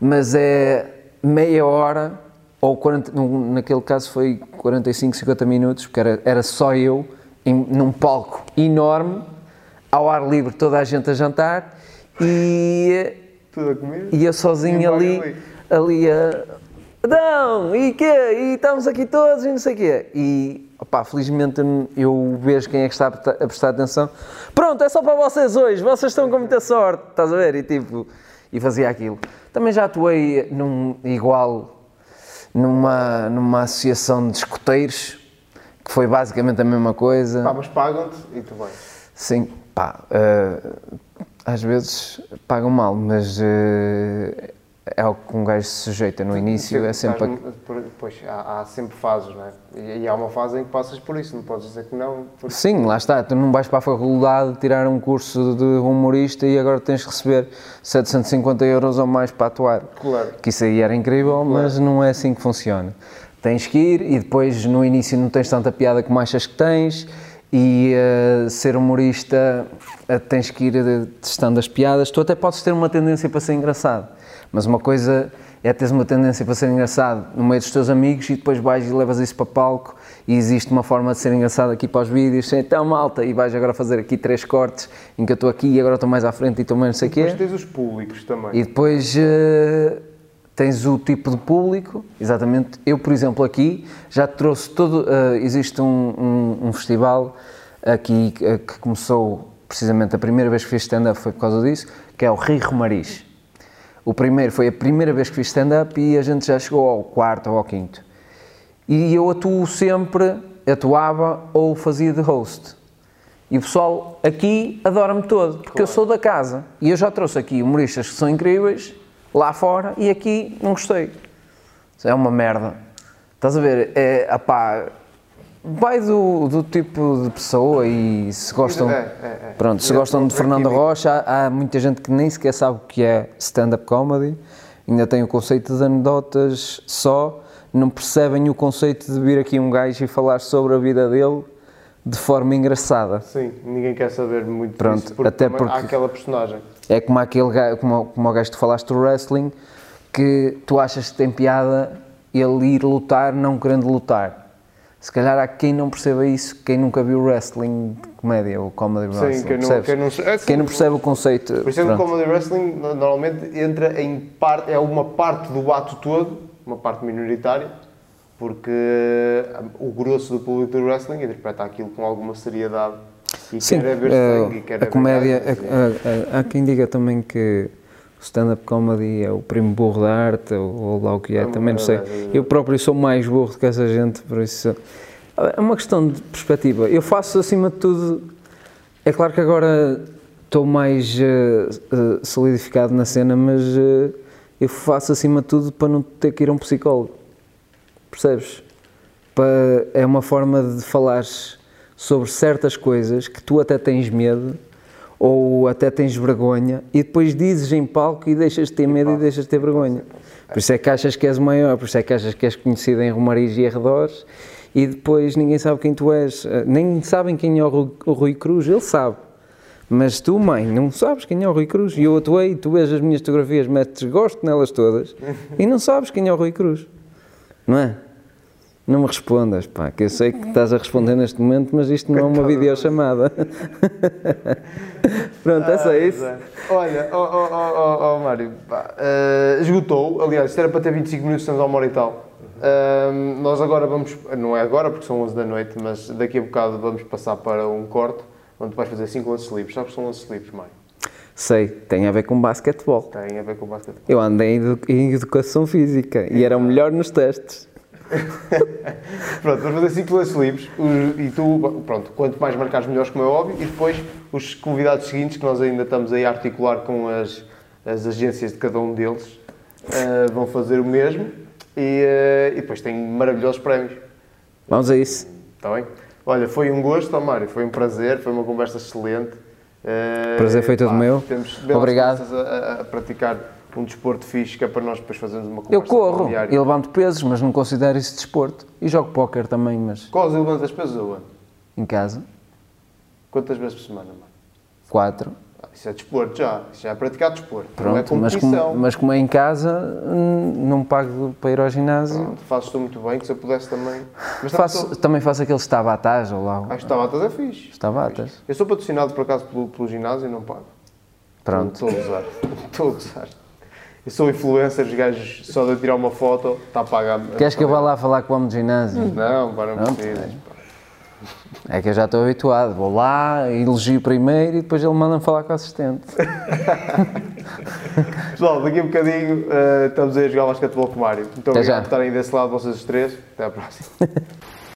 mas é meia hora, ou 40, num- naquele caso foi 45, 50 minutos, porque era, era só eu, em, num palco enorme, ao ar livre, toda a gente a jantar, e Tudo a comer? e eu sozinho E ali, ali. ali a. Adão, e quê? E estamos aqui todos e não sei o quê. E, opá, felizmente eu vejo quem é que está a prestar- atenção. Pronto, é só para vocês hoje, vocês estão com muita sorte, estás a ver? E tipo, e fazia aquilo. Também já atuei num igual, numa, numa associação de escoteiros, que foi basicamente a mesma coisa. Pá, mas pagam-te e tu vais. Sim, pá, eh, às vezes pagam mal, mas eh, é o que um gajo se sujeita no início, é sempre... a- Pois, há, há sempre fases, não é? E, há uma fase em que passas por isso, não podes dizer que não. Porque... Sim, lá está, tu não vais para a faculdade tirar um curso de humorista e agora tens que receber 750 euros ou mais para atuar. Claro. Que isso aí era incrível, mas não é assim que funciona. Tens que ir e depois no início não tens tanta piada como achas que tens e eh, ser humorista tens que ir eh, testando as piadas. Tu até podes ter uma tendência para ser engraçado, mas uma coisa é teres uma tendência para ser engraçado no meio dos teus amigos e depois vais e levas isso para palco e existe uma forma de ser engraçado aqui para os vídeos, então malta, e vais agora fazer aqui três cortes em que eu estou aqui e agora estou mais à frente e estou mais não sei o quê. Mas tens os públicos também. E depois eh, tens o tipo de público, exatamente. Eu, por exemplo, aqui já trouxe todo. eh, existe um, um- um festival aqui que começou precisamente a primeira vez que fiz stand-up foi por causa disso, que é o Rio Romariz. O primeiro foi a primeira vez que fiz stand-up e a gente já chegou ao quarto ou ao quinto. E eu atuo sempre, atuava ou fazia de host. E o pessoal aqui adora-me todo, porque eu sou da casa. E eu já trouxe aqui humoristas que são incríveis, lá fora, e aqui não gostei. É uma merda. Estás a ver? É, apá, vai do, do tipo de pessoa e se gostam... É, é, é. Pronto, se É, gostam de Fernando Rocha, há, há muita gente que nem sequer sabe o que é stand-up comedy, ainda tem o conceito de anedotas só, não percebem o conceito de vir aqui um gajo e falar sobre a vida dele de forma engraçada. Sim, ninguém quer saber muito Pronto, disso, porque até porque- há aquela personagem. É como aquele gajo, como, como o gajo que tu falaste do wrestling, que tu achas que tem piada ele ir lutar não querendo lutar. Se calhar há quem não perceba isso, quem nunca viu wrestling, comédia, o comedy wrestling. Sim, quem não, quem não, é, Quem não percebe o conceito. Por isso é que o comedy wrestling no- normalmente entra em parte, é uma parte do ato todo, uma parte minoritária, porque o grosso do público do wrestling interpreta aquilo com alguma seriedade e Sim, quer é ver eh, sangue, e quer é a comédia, há quem diga também que stand-up comedy é o primo burro da arte, ou, ou lá o que é, É também não sei. é. Eu próprio sou mais burro do que essa gente, por isso. É uma questão de perspectiva. Eu faço acima de tudo. É claro que agora estou mais eh, eh, solidificado na cena, mas eh, eu faço acima de tudo para não ter que ir a um psicólogo. Percebes? Pa- é uma forma de falares sobre certas coisas que tu até tens medo ou até tens vergonha e depois dizes em palco e deixas de ter medo e deixas de ter vergonha. Por isso é que achas que és o maior, por isso é que achas que és conhecido em Romariz e arredores e depois ninguém sabe quem tu és. Eh, Nem sabem quem é o Ru- o Rui Cruz, ele sabe. Mas tu, mãe, não sabes quem é o Rui Cruz. E eu atuei, tu vês as minhas fotografias, metes gosto nelas todas [laughs] e não sabes quem é o Rui Cruz. Não é? Não me respondas, pá, que eu sei que estás a responder neste momento, mas isto não é uma videochamada. Pronto, é só isso. Olha, ó, ó, ó, ó, Mário, pá, eh, esgotou. Aliás, isto era para ter 25 minutos, estamos a uma hora e tal. Ahm, nós agora vamos, não é agora porque são 11 da noite, mas daqui a bocado vamos passar para um corte onde vais fazer 5 lances livres. Sabes que são lances livres, Mário? Sei, tem a ver com basquetebol. Tem a ver com o basquete. Eu andei em edu- em educação física e era o melhor nos testes. [laughs] Pronto, vamos fazer 5 lances livres os- e tu, pronto, quanto mais marcares melhores, como é óbvio, e depois os convidados seguintes, que nós ainda estamos aí a articular com as, as agências de cada um deles, eh, vão fazer o mesmo e, eh, e depois tem maravilhosos prémios. Vamos a isso. Está bem? Olha, foi um gosto, ó Mário, foi um prazer, foi uma conversa excelente. Eh, Prazer foi todo pá, meu. Temos Obrigado. a- a praticar um desporto fixe, que é para nós depois fazermos uma conversa Eu corro e levanto pesos, mas não considero isso desporto. E jogo póquer também, mas Quais levantas pesos aonde? em casa, Quantas vezes por semana, Mário? quatro. Ah, Isso é desporto já, isso já é praticar desporto, não é Pronto, mas como, mas como é em casa, não pago para ir ao ginásio. Pronto, Fazes tu muito bem, que se eu pudesse também. Mas Faço, só- também faço aqueles tabatas ou lá. Acho que tabatas é fixe. Os tabatas. Eu sou patrocinado por acaso pelo, pelo ginásio e não pago. Pronto. Estou a usar. [laughs] Estou a usar. Eu sou influencer, os gajos só de tirar uma foto, está pagar. Queres que eu vá lá falar com o homem de ginásio? Não, pá, não precisas. é. que eu já estou habituado. Vou lá, elogio primeiro e depois ele manda-me falar com o assistente. [laughs] Pessoal, daqui a um bocadinho eh, estamos aí a jogar basquetebol com o Mário. Muito obrigado já. por estarem desse lado, vocês os três. Até à próxima. [laughs]